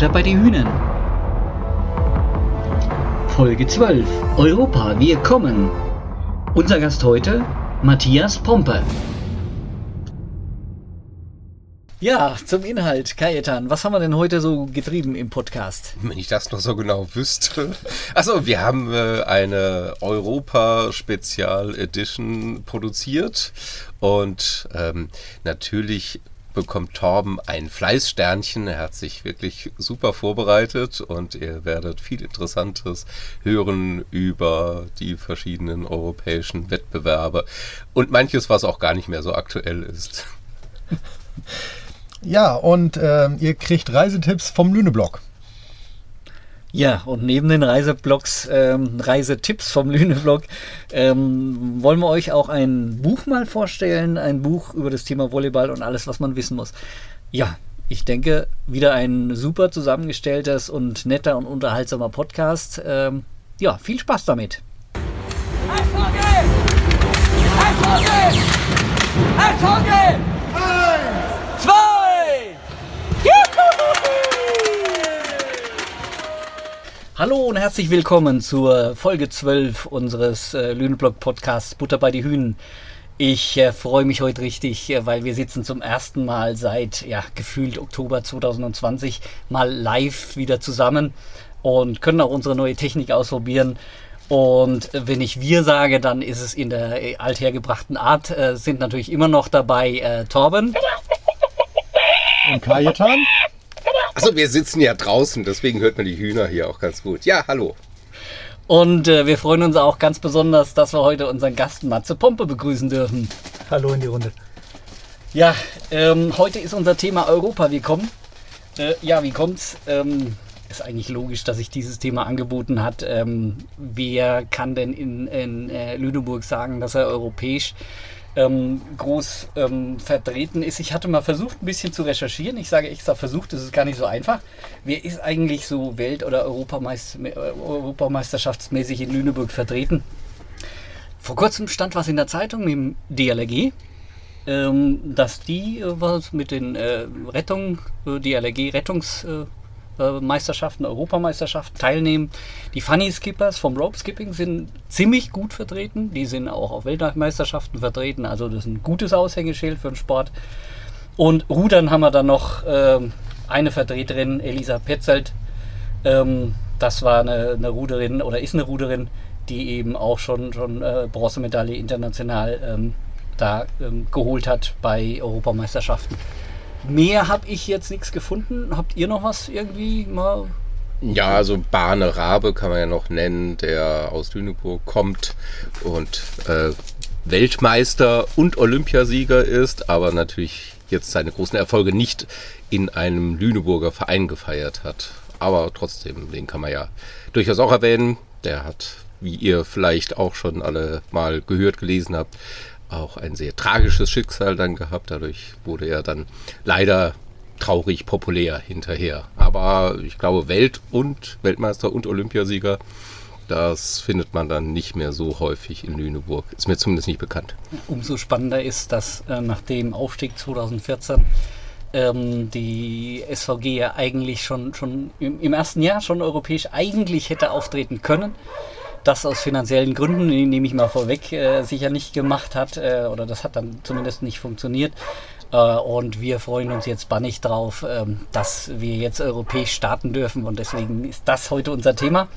Butter bei die Hühnern. Folge 12. Europa, wir kommen. Unser Gast heute, Matthias Pompe. Ja, zum Inhalt, Kajetan. Was haben wir denn heute so getrieben im Podcast? Wenn ich das noch so genau wüsste. Achso, wir haben äh, eine Europa-Spezial-Edition produziert und ähm, natürlich bekommt Torben ein Fleißsternchen. Er hat sich wirklich super vorbereitet und ihr werdet viel Interessantes hören über die verschiedenen europäischen Wettbewerbe und manches, was auch gar nicht mehr so aktuell ist. Ja, und äh, ihr kriegt Reisetipps vom Lüneblog. Ja, und neben den Reiseblocks, ähm, Reisetipps vom Lüneblog, ähm, wollen wir euch auch ein Buch mal vorstellen. Ein Buch über das Thema Volleyball und alles, was man wissen muss. Ja, ich denke, wieder ein super zusammengestelltes und netter und unterhaltsamer Podcast. Ähm, ja, viel Spaß damit. Eishockey! Eishockey! Eishockey! Eins! Zwei! Hallo und herzlich willkommen zur Folge 12 unseres äh, Lüneblog Podcasts Butter bei die Hühnen. Ich äh, freue mich heute richtig, äh, weil wir sitzen zum ersten Mal seit ja, gefühlt Oktober 2020 mal live wieder zusammen und können auch unsere neue Technik ausprobieren. Und wenn ich wir sage, dann ist es in der äh, althergebrachten Art, äh, sind natürlich immer noch dabei äh, Torben. Und Kajetan. Achso, wir sitzen ja draußen, deswegen hört man die Hühner hier auch ganz gut. Ja, hallo. Und äh, wir freuen uns auch ganz besonders, dass wir heute unseren Gast Matze Pompe begrüßen dürfen. Hallo in die Runde. Ja, ähm, heute ist unser Thema Europa. Wie kommt? Äh, ja, wie kommt's? Ähm, ist eigentlich logisch, dass sich dieses Thema angeboten hat. Ähm, wer kann denn in, in äh, Lüneburg sagen, dass er europäisch ähm, groß ähm, vertreten ist. Ich hatte mal versucht, ein bisschen zu recherchieren. Ich sage extra versucht, das ist gar nicht so einfach. Wer ist eigentlich so Welt- oder Europameister Europameisterschaftsmäßig in Lüneburg vertreten? Vor kurzem stand was in der Zeitung im DLRG, ähm, dass die äh, was mit den äh, Rettung, äh, DLRG Rettungs äh, Meisterschaften, Europameisterschaften teilnehmen. Die Funny Skippers vom Rope Skipping sind ziemlich gut vertreten. Die sind auch auf Weltmeisterschaften vertreten. Also das ist ein gutes Aushängeschild für den Sport. Und Rudern haben wir dann noch äh, eine Vertreterin, Elisa Petzelt. Ähm, das war eine, eine, Ruderin oder ist eine Ruderin, die eben auch schon, schon äh, Bronzemedaille international ähm, da ähm, geholt hat bei Europameisterschaften. Mehr habe ich jetzt nichts gefunden. Habt ihr noch was irgendwie mal? Ja, also Bahne Rabe kann man ja noch nennen, der aus Lüneburg kommt und äh, Weltmeister und Olympiasieger ist, aber natürlich jetzt seine großen Erfolge nicht in einem Lüneburger Verein gefeiert hat. Aber trotzdem, den kann man ja durchaus auch erwähnen. Der hat, wie ihr vielleicht auch schon alle mal gehört, gelesen habt, auch ein sehr tragisches Schicksal dann gehabt. Dadurch wurde er dann leider traurig populär hinterher. Aber ich glaube, Welt- und Weltmeister und Olympiasieger, das findet man dann nicht mehr so häufig in Lüneburg. Ist mir zumindest nicht bekannt. Umso spannender ist, dass äh, nach dem Aufstieg 2014 ähm, die SVG ja eigentlich schon, schon im, im ersten Jahr schon europäisch eigentlich hätte auftreten können das aus finanziellen Gründen, nehme ich mal vorweg, äh, sicher nicht gemacht hat äh, oder das hat dann zumindest nicht funktioniert. Äh, und wir freuen uns jetzt bannig drauf, ähm, dass wir jetzt europäisch starten dürfen und deswegen ist das heute unser Thema.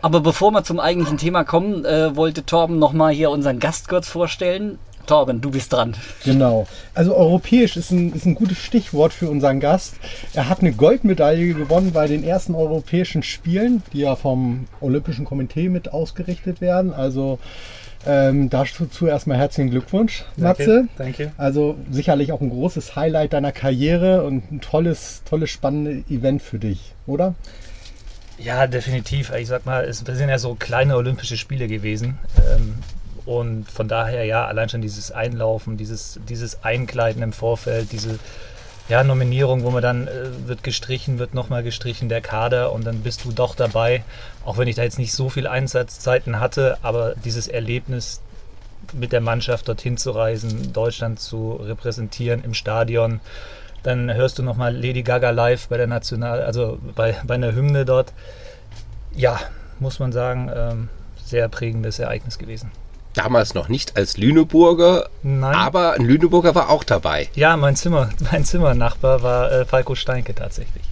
Aber bevor wir zum eigentlichen Thema kommen, äh, wollte Torben nochmal hier unseren Gast kurz vorstellen. Torben, du bist dran. Genau. Also europäisch ist ein, ist ein gutes Stichwort für unseren Gast. Er hat eine Goldmedaille gewonnen bei den ersten europäischen Spielen, die ja vom Olympischen Komitee mit ausgerichtet werden. Also ähm, dazu erstmal herzlichen Glückwunsch, Matze. Danke, danke. Also sicherlich auch ein großes Highlight deiner Karriere und ein tolles, tolles, spannendes Event für dich, oder? Ja, definitiv. Ich sag mal, es sind ja so kleine Olympische Spiele gewesen. Ähm, und von daher, ja, allein schon dieses Einlaufen, dieses, dieses Einkleiden im Vorfeld, diese ja, Nominierung, wo man dann äh, wird gestrichen, wird nochmal gestrichen, der Kader und dann bist du doch dabei. Auch wenn ich da jetzt nicht so viel Einsatzzeiten hatte, aber dieses Erlebnis mit der Mannschaft dorthin zu reisen, Deutschland zu repräsentieren im Stadion, Dann hörst du nochmal Lady Gaga live bei der National, also bei, bei einer Hymne dort. Ja, muss man sagen, ähm, sehr prägendes Ereignis gewesen. Damals noch nicht als Lüneburger, Nein. aber ein Lüneburger war auch dabei. Ja, mein Zimmer, mein Zimmernachbar war äh, Falco Steinke tatsächlich.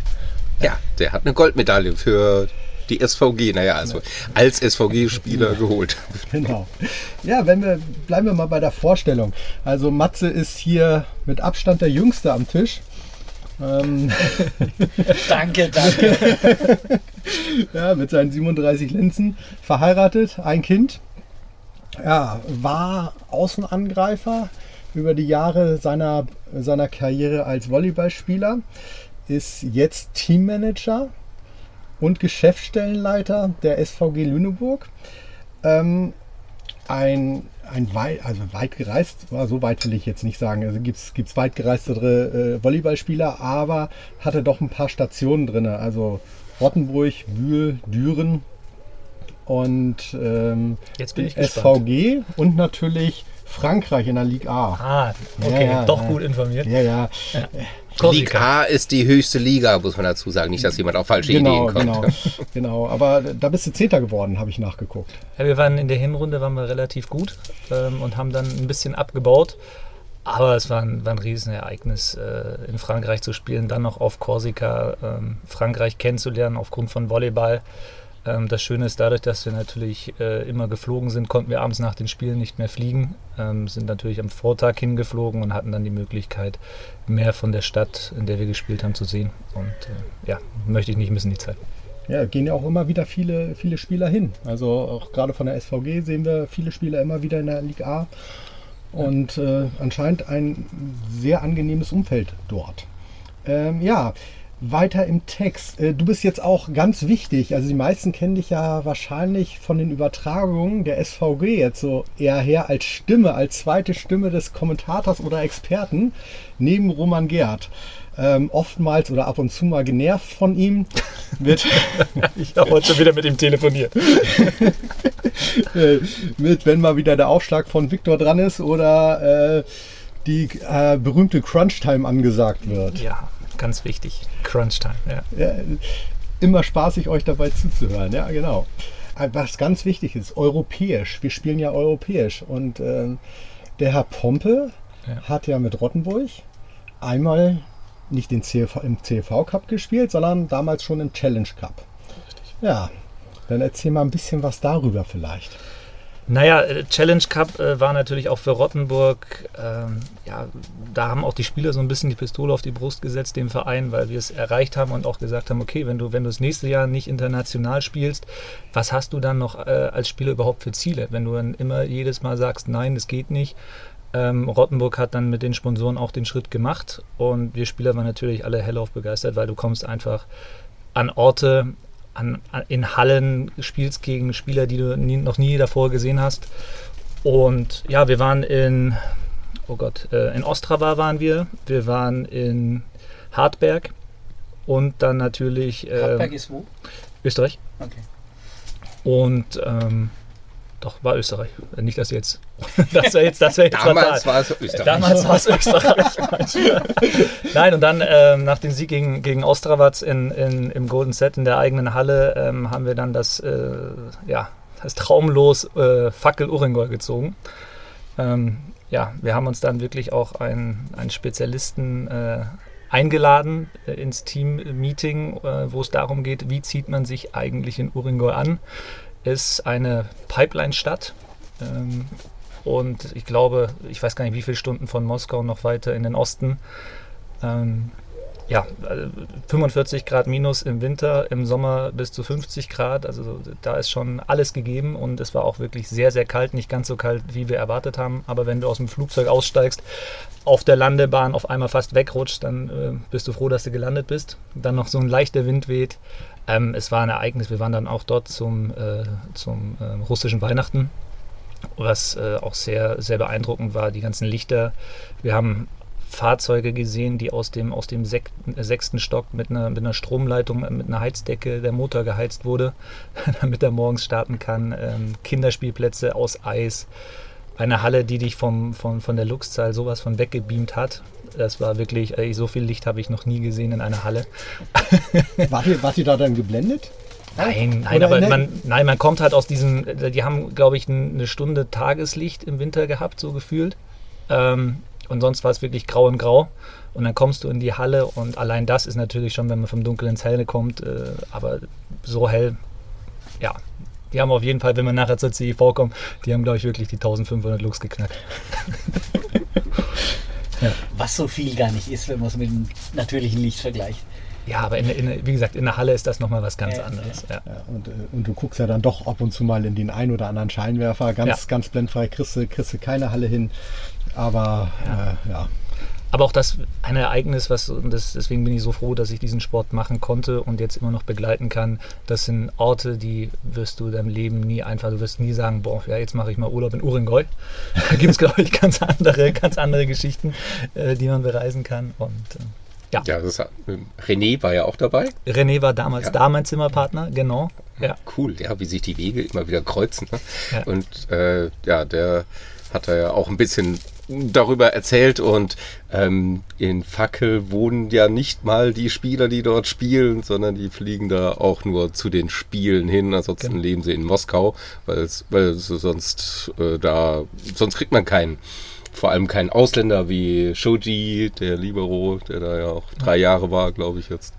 Ja, der hat eine Goldmedaille für die SVG, naja, also als SVG-Spieler geholt. Genau. Ja, wenn wir, bleiben wir mal bei der Vorstellung. Also Matze ist hier mit Abstand der Jüngste am Tisch. Ähm, Danke, danke. ja, mit seinen 37 Linzen verheiratet, ein Kind. Ja, war Außenangreifer über die Jahre seiner, seiner Karriere als Volleyballspieler, ist jetzt Teammanager und Geschäftsstellenleiter der SVG Lüneburg. Ähm, ein, ein weit, also weit gereist, so weit will ich jetzt nicht sagen. Also gibt es weit gereistere äh, Volleyballspieler, aber hatte doch ein paar Stationen drin. Also Rottenburg, Bühl, Düren und ähm, Jetzt bin ich gespannt. SVG und natürlich Frankreich in der Ligue A. Ah, okay, Ja, ja, doch ja. gut informiert. Ja, ja, Liga A ist die höchste Liga, muss man dazu sagen. Nicht, dass jemand auf falsche genau, Ideen kommt. genau, genau. Aber da bist du Zehnter geworden, habe ich nachgeguckt. Ja, wir waren in der Hinrunde waren wir relativ gut ähm, und haben dann ein bisschen abgebaut. Aber es war ein, war ein Riesenereignis, äh, in Frankreich zu spielen, dann noch auf Korsika, ähm, Frankreich kennenzulernen aufgrund von Volleyball. Ähm, das Schöne ist, dadurch, dass wir natürlich äh, immer geflogen sind, konnten wir abends nach den Spielen nicht mehr fliegen, ähm, sind natürlich am Vortag hingeflogen und hatten dann die Möglichkeit, mehr von der Stadt, in der wir gespielt haben, zu sehen. Und äh, ja, möchte ich nicht missen, die Zeit. Ja, gehen ja auch immer wieder viele, viele Spieler hin. Also auch gerade von der SVG sehen wir viele Spieler immer wieder in der Liga A. Und äh, anscheinend ein sehr angenehmes Umfeld dort. Ähm, ja, weiter im Text. Äh, du bist jetzt auch ganz wichtig. Also die meisten kennen dich ja wahrscheinlich von den Übertragungen der SVG jetzt so eher her als Stimme, als zweite Stimme des Kommentators oder Experten neben Roman Gerd. Ähm, oftmals oder ab und zu mal genervt von ihm wird Ich habe heute schon wieder mit ihm telefoniert. äh, mit, wenn mal wieder der Aufschlag von Victor dran ist oder äh, die äh, berühmte Crunch-Time angesagt wird. Ja, ganz wichtig. Crunch-Time, ja. Ja, immer spaßig, euch dabei zuzuhören. Ja, genau. Äh, Was ganz wichtig ist, europäisch. Wir spielen ja europäisch. Und ähm, der Herr Pompe Ja. hat ja mit Rottenburg einmal nicht den CLV, im CLV Cup gespielt, sondern damals schon im Challenge Cup. Ja, dann erzähl mal ein bisschen was darüber vielleicht. Naja, äh, Challenge Cup äh, war natürlich auch für Rottenburg, ähm, ja, da haben auch die Spieler so ein bisschen die Pistole auf die Brust gesetzt, dem Verein, weil wir es erreicht haben und auch gesagt haben, okay, wenn du, wenn du das nächste Jahr nicht international spielst, was hast du dann noch äh, als Spieler überhaupt für Ziele? Wenn du dann immer jedes Mal sagst, nein, das geht nicht. Ähm, Rottenburg hat dann mit den Sponsoren auch den Schritt gemacht und wir Spieler waren natürlich alle hellauf begeistert, weil du kommst einfach an Orte, an, in Hallen, spielst gegen Spieler, die du nie, noch nie davor gesehen hast. Und ja, wir waren in, oh Gott, äh, in Ostrava waren wir, wir waren in Hartberg und dann natürlich äh, Hartberg ist wo? Österreich. Okay. Und ähm, doch, war Österreich. Nicht, dass jetzt. Das wäre jetzt, das wär jetzt Damals war es Österreich. Damals war es Österreich. Nein, und dann ähm, nach dem Sieg gegen, gegen Ostravac in, in, im Golden Set in der eigenen Halle ähm, haben wir dann das, äh, ja, das traumlos äh, Fackel Uringol gezogen. Ähm, ja, wir haben uns dann wirklich auch einen, einen Spezialisten äh, eingeladen äh, ins Team-Meeting, äh, wo es darum geht, wie zieht man sich eigentlich in Uringol an. Ist eine Pipeline-Stadt. Ähm, und ich glaube, ich weiß gar nicht, wie viele Stunden von Moskau noch weiter in den Osten. Ähm, ja, äh, 45 Grad minus im Winter, im Sommer bis zu 50 Grad. Also da ist schon alles gegeben und es war auch wirklich sehr, sehr kalt. Nicht ganz so kalt, wie wir erwartet haben. Aber wenn du aus dem Flugzeug aussteigst, auf der Landebahn auf einmal fast wegrutscht, dann äh, bist du froh, dass du gelandet bist. Dann noch so ein leichter Wind weht. Ähm, es war ein Ereignis. Wir waren dann auch dort zum, äh, zum äh, russischen Weihnachten was äh, auch sehr, sehr beeindruckend war, die ganzen Lichter. Wir haben Fahrzeuge gesehen, die aus dem, aus dem sekten, äh, sechsten Stock mit einer, mit einer Stromleitung, äh, mit einer Heizdecke der Motor geheizt wurde, damit er morgens starten kann. Ähm, Kinderspielplätze aus Eis. eine Halle, die dich vom, vom, von der Luxzahl sowas von weggebeamt hat. Das war wirklich, ey, so viel Licht habe ich noch nie gesehen in einer Halle. Wart ihr, wart ihr da dann geblendet? Nein, nein, Oder aber man, nein, man kommt halt aus diesem, die haben, glaube ich, eine Stunde Tageslicht im Winter gehabt, so gefühlt. Ähm, und sonst war es wirklich grau und grau. Und dann kommst du in die Halle und allein das ist natürlich schon, wenn man vom Dunkeln ins Helle kommt, äh, aber so hell, ja. Die haben auf jeden Fall, wenn wir nachher zur CEV kommen, die haben, glaube ich, wirklich die 1500 Lux geknackt. Was so viel gar nicht ist, wenn man es mit dem natürlichen Licht vergleicht. Ja, aber in, in, wie gesagt, in der Halle ist das nochmal was ganz Ja, anderes. Ja. Ja, und, äh, und du guckst ja dann doch ab und zu mal in den ein oder anderen Scheinwerfer. Ganz, Ja. ganz blendfrei kriegst du, kriegst du keine Halle hin. Aber ja, äh, ja. Aber auch das ein Ereignis, was und das, deswegen bin ich so froh, dass ich diesen Sport machen konnte und jetzt immer noch begleiten kann. Das sind Orte, die wirst du deinem Leben nie einfach, du wirst nie sagen, boah, ja, jetzt mache ich mal Urlaub in Uringoi. Da gibt es, glaube ich, ganz andere, ganz andere Geschichten, äh, die man bereisen kann. Und äh, ja. Ja, das, hat- René war ja auch dabei. René war damals Ja. da mein Zimmerpartner, genau. Ja. Cool, ja, wie sich die Wege immer wieder kreuzen. Ne? Ja. Und äh, ja, der hat da ja auch ein bisschen darüber erzählt und ähm, in Fackel wohnen ja nicht mal die Spieler, die dort spielen, sondern die fliegen da auch nur zu den Spielen hin. Ansonsten Genau. leben sie in Moskau, weil es, weil sie sonst äh, da, sonst kriegt man keinen, vor allem keinen Ausländer wie Shoji, der Libero, der da ja auch drei Jahre war, glaube ich jetzt.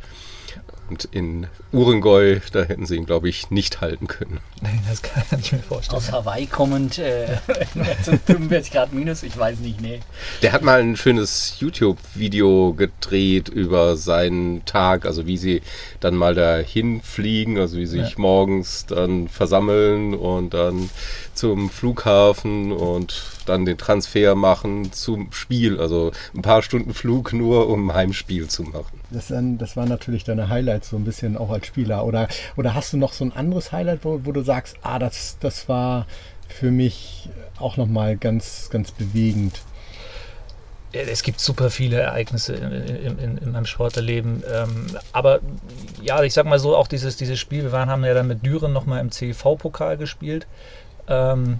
Und in Urengoy, da hätten sie ihn, glaube ich, nicht halten können. Nee, das kann ich mir vorstellen. Aus Hawaii kommend äh, zu 45 Grad minus, ich weiß nicht, nee. Der hat mal ein schönes YouTube-Video gedreht über seinen Tag, also wie sie dann mal dahin fliegen, also wie sie sich morgens dann versammeln und dann zum Flughafen und dann den Transfer machen zum Spiel. Also ein paar Stunden Flug nur, um ein Heimspiel zu machen. Das, dann- das war natürlich deine Highlights so ein bisschen auch als Spieler. Oder, oder hast du noch so ein anderes Highlight, wo, wo du sagst, ah, das, das war für mich auch nochmal ganz, ganz bewegend. Es gibt super viele Ereignisse in, in, in, in meinem Sportlerleben. Ähm, aber ja, ich sag mal so, auch dieses, dieses Spiel, wir waren, haben ja dann mit Düren nochmal im CEV-Pokal gespielt. Ähm,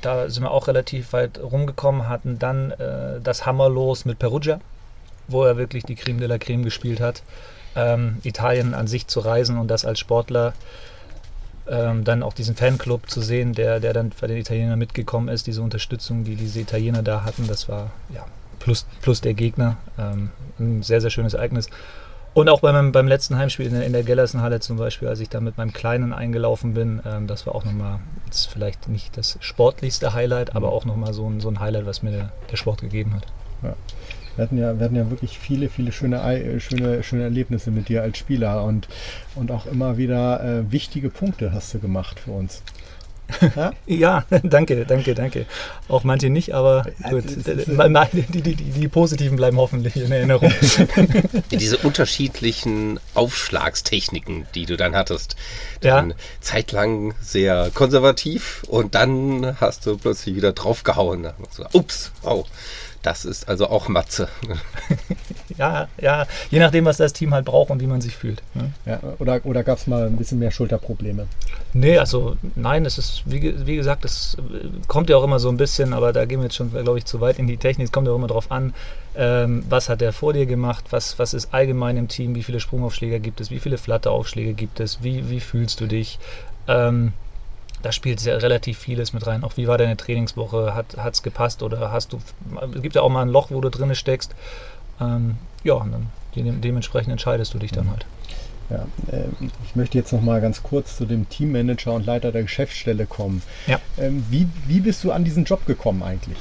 da sind wir auch relativ weit rumgekommen, hatten dann äh, das Hammerlos mit Perugia, wo er wirklich die Creme de la Creme gespielt hat. Ähm, Italien an sich zu reisen und das als Sportler ähm, dann auch diesen Fanclub zu sehen, der, der dann bei den Italienern mitgekommen ist, diese Unterstützung, die diese Italiener da hatten, das war ja plus, plus der Gegner. Ähm, ein sehr, sehr schönes Ereignis. Und auch bei meinem, beim letzten Heimspiel in der, in der Gellersenhalle zum Beispiel, als ich da mit meinem Kleinen eingelaufen bin, ähm, das war auch nochmal, jetzt vielleicht nicht das sportlichste Highlight, aber auch nochmal so ein, so ein Highlight, was mir der, der Sport gegeben hat. Wir hatten ja, wir hatten ja wirklich viele, viele schöne, äh, schöne, schöne Erlebnisse mit dir als Spieler und, und auch immer wieder äh, wichtige Punkte hast du gemacht für uns. Ja? Ja, danke, danke, danke. Auch manche nicht, aber gut. Mal- Die, die, die, die positiven bleiben hoffentlich in Erinnerung. Diese unterschiedlichen Aufschlagstechniken, die du dann hattest. Ja. Dann zeitlang sehr konservativ und dann hast du plötzlich wieder draufgehauen. Ups, oh, das ist also auch Matze. Ja, ja, je nachdem, was das Team halt braucht und wie man sich fühlt. Ne? Ja, oder oder gab es mal ein bisschen mehr Schulterprobleme? Nee, also nein, es ist, wie, wie gesagt, es äh, kommt ja auch immer so ein bisschen, aber da gehen wir jetzt schon, glaube ich, zu weit in die Technik. Es kommt ja auch immer drauf an, ähm, was hat der vor dir gemacht, was, was ist allgemein im Team, wie viele Sprungaufschläge gibt es, wie viele Flatteraufschläge gibt es, wie, wie fühlst du dich. Ähm, da spielt sehr relativ vieles mit rein. Auch wie war deine Trainingswoche? Hat es gepasst oder hast du. Es gibt ja auch mal ein Loch, wo du drinne steckst. Ähm, ja, und dann de dementsprechend entscheidest du dich dann halt. Ja, ähm, ich möchte jetzt noch mal ganz kurz zu dem Teammanager und Leiter der Geschäftsstelle kommen. Ja. Ähm, wie, wie bist du an diesen Job gekommen eigentlich?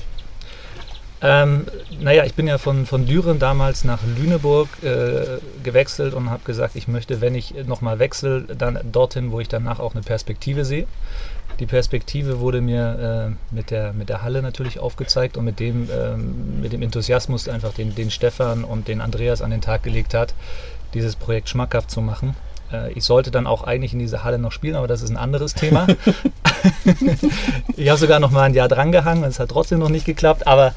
Ähm, naja, ich bin ja von, von Düren damals nach Lüneburg äh, gewechselt und habe gesagt, ich möchte, wenn ich nochmal wechsle, dann dorthin, wo ich danach auch eine Perspektive sehe. Die Perspektive wurde mir äh, mit, der, mit der Halle natürlich aufgezeigt und mit dem, ähm, mit dem Enthusiasmus einfach, den, den Stefan und den Andreas an den Tag gelegt hat, dieses Projekt schmackhaft zu machen. Äh, ich sollte dann auch eigentlich in dieser Halle noch spielen, aber das ist ein anderes Thema. ich habe sogar noch mal ein Jahr drangehangen, es hat trotzdem noch nicht geklappt, aber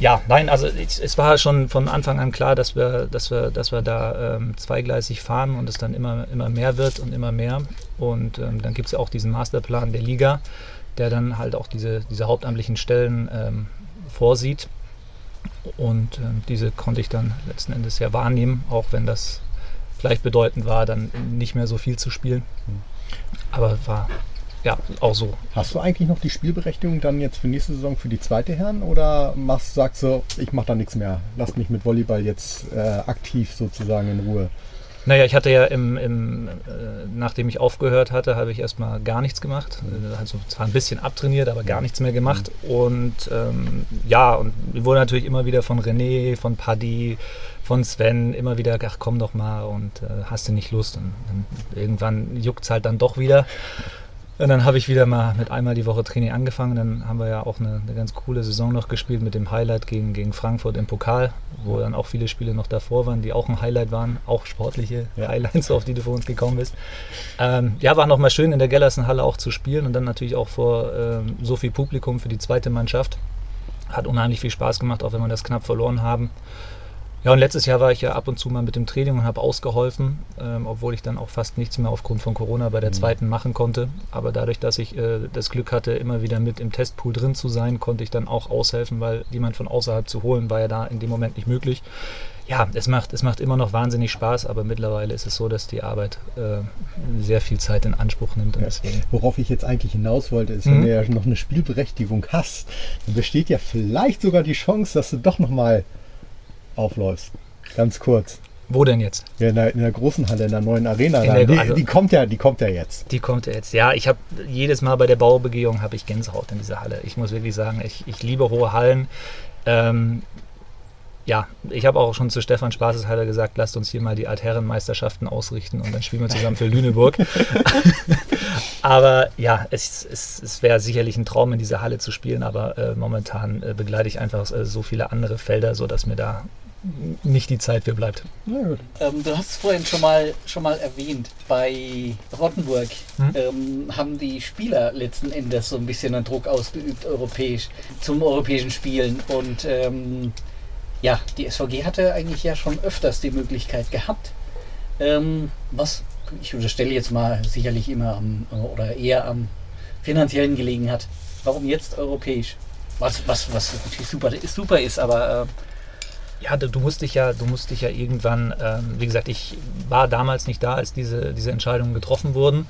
ja, nein, also es, es war schon von Anfang an klar, dass wir, dass wir, dass wir da ähm, zweigleisig fahren und es dann immer, immer mehr wird und immer mehr. Und ähm, dann gibt es ja auch diesen Masterplan der Liga, der dann halt auch diese, diese hauptamtlichen Stellen ähm, vorsieht. Und ähm, diese konnte ich dann letzten Endes ja wahrnehmen, auch wenn das gleichbedeutend war, dann nicht mehr so viel zu spielen. Aber war ja auch so. Hast du eigentlich noch die Spielberechtigung dann jetzt für nächste Saison für die zweite Herren oder machst, sagst du, ich mache da nichts mehr, lass mich mit Volleyball jetzt äh, aktiv sozusagen in Ruhe? Naja, ich hatte ja im, im äh, nachdem ich aufgehört hatte, habe ich erstmal gar nichts gemacht. Also zwar ein bisschen abtrainiert, aber gar nichts mehr gemacht. Und ähm, ja, und wir wurden natürlich immer wieder von René, von Paddy, von Sven immer wieder, ach komm doch mal und äh, hast du nicht Lust. Und, und irgendwann juckt es halt dann doch wieder. Und dann habe ich wieder mal mit einmal die Woche Training angefangen. Dann haben wir ja auch eine, eine, ganz coole Saison noch gespielt mit dem Highlight gegen, gegen Frankfurt im Pokal, wo dann auch viele Spiele noch davor waren, die auch ein Highlight waren. Auch sportliche ja. Highlights, auf die du vor uns gekommen bist. Ähm, ja, war nochmal schön in der Gellersenhalle auch zu spielen und dann natürlich auch vor ähm, so viel Publikum für die zweite Mannschaft. Hat unheimlich viel Spaß gemacht, auch wenn wir das knapp verloren haben. Ja, und letztes Jahr war ich ja ab und zu mal mit dem Training und habe ausgeholfen, ähm, obwohl ich dann auch fast nichts mehr aufgrund von Corona bei der mhm. zweiten machen konnte. Aber dadurch, dass ich äh, das Glück hatte, immer wieder mit im Testpool drin zu sein, konnte ich dann auch aushelfen, weil jemand von außerhalb zu holen, war ja da in dem Moment nicht möglich. Ja, es macht, es macht immer noch wahnsinnig Spaß, aber mittlerweile ist es so, dass die Arbeit äh, sehr viel Zeit in Anspruch nimmt. Ja, worauf ich jetzt eigentlich hinaus wollte, ist, mhm. wenn du ja noch eine Spielberechtigung hast, dann besteht ja vielleicht sogar die Chance, dass du doch nochmal aufläufst. Ganz kurz. Wo denn jetzt? Ja, in, der, in der großen Halle, in der neuen Arena. Der, die, also, die, kommt ja, die kommt ja jetzt. Die kommt ja jetzt. Ja, ich habe jedes Mal bei der Baubegehung habe ich Gänsehaut in dieser Halle. Ich muss wirklich sagen, ich, ich liebe hohe Hallen. Ähm, ja, ich habe auch schon zu Stefan Spaßeshalter gesagt, lasst uns hier mal die Altherrenmeisterschaften ausrichten und dann spielen wir zusammen für Lüneburg. aber ja, es, es, es wäre sicherlich ein Traum, in dieser Halle zu spielen, aber äh, momentan äh, begleite ich einfach äh, so viele andere Felder, sodass mir da nicht die Zeit für bleibt. Ähm, du hast es vorhin schon mal, schon mal erwähnt, bei Rottenburg hm? ähm, haben die Spieler letzten Endes so ein bisschen einen Druck ausgeübt europäisch zum europäischen Spielen und ähm, ja, die SVG hatte eigentlich ja schon öfters die Möglichkeit gehabt, ähm, was ich unterstelle jetzt mal sicherlich immer am oder eher am finanziellen gelegen hat. Warum jetzt europäisch? Was, was, was natürlich super, super ist, aber äh, ja, du, musst dich ja, du musst dich ja irgendwann, ähm, wie gesagt, ich war damals nicht da, als diese, diese Entscheidungen getroffen wurden.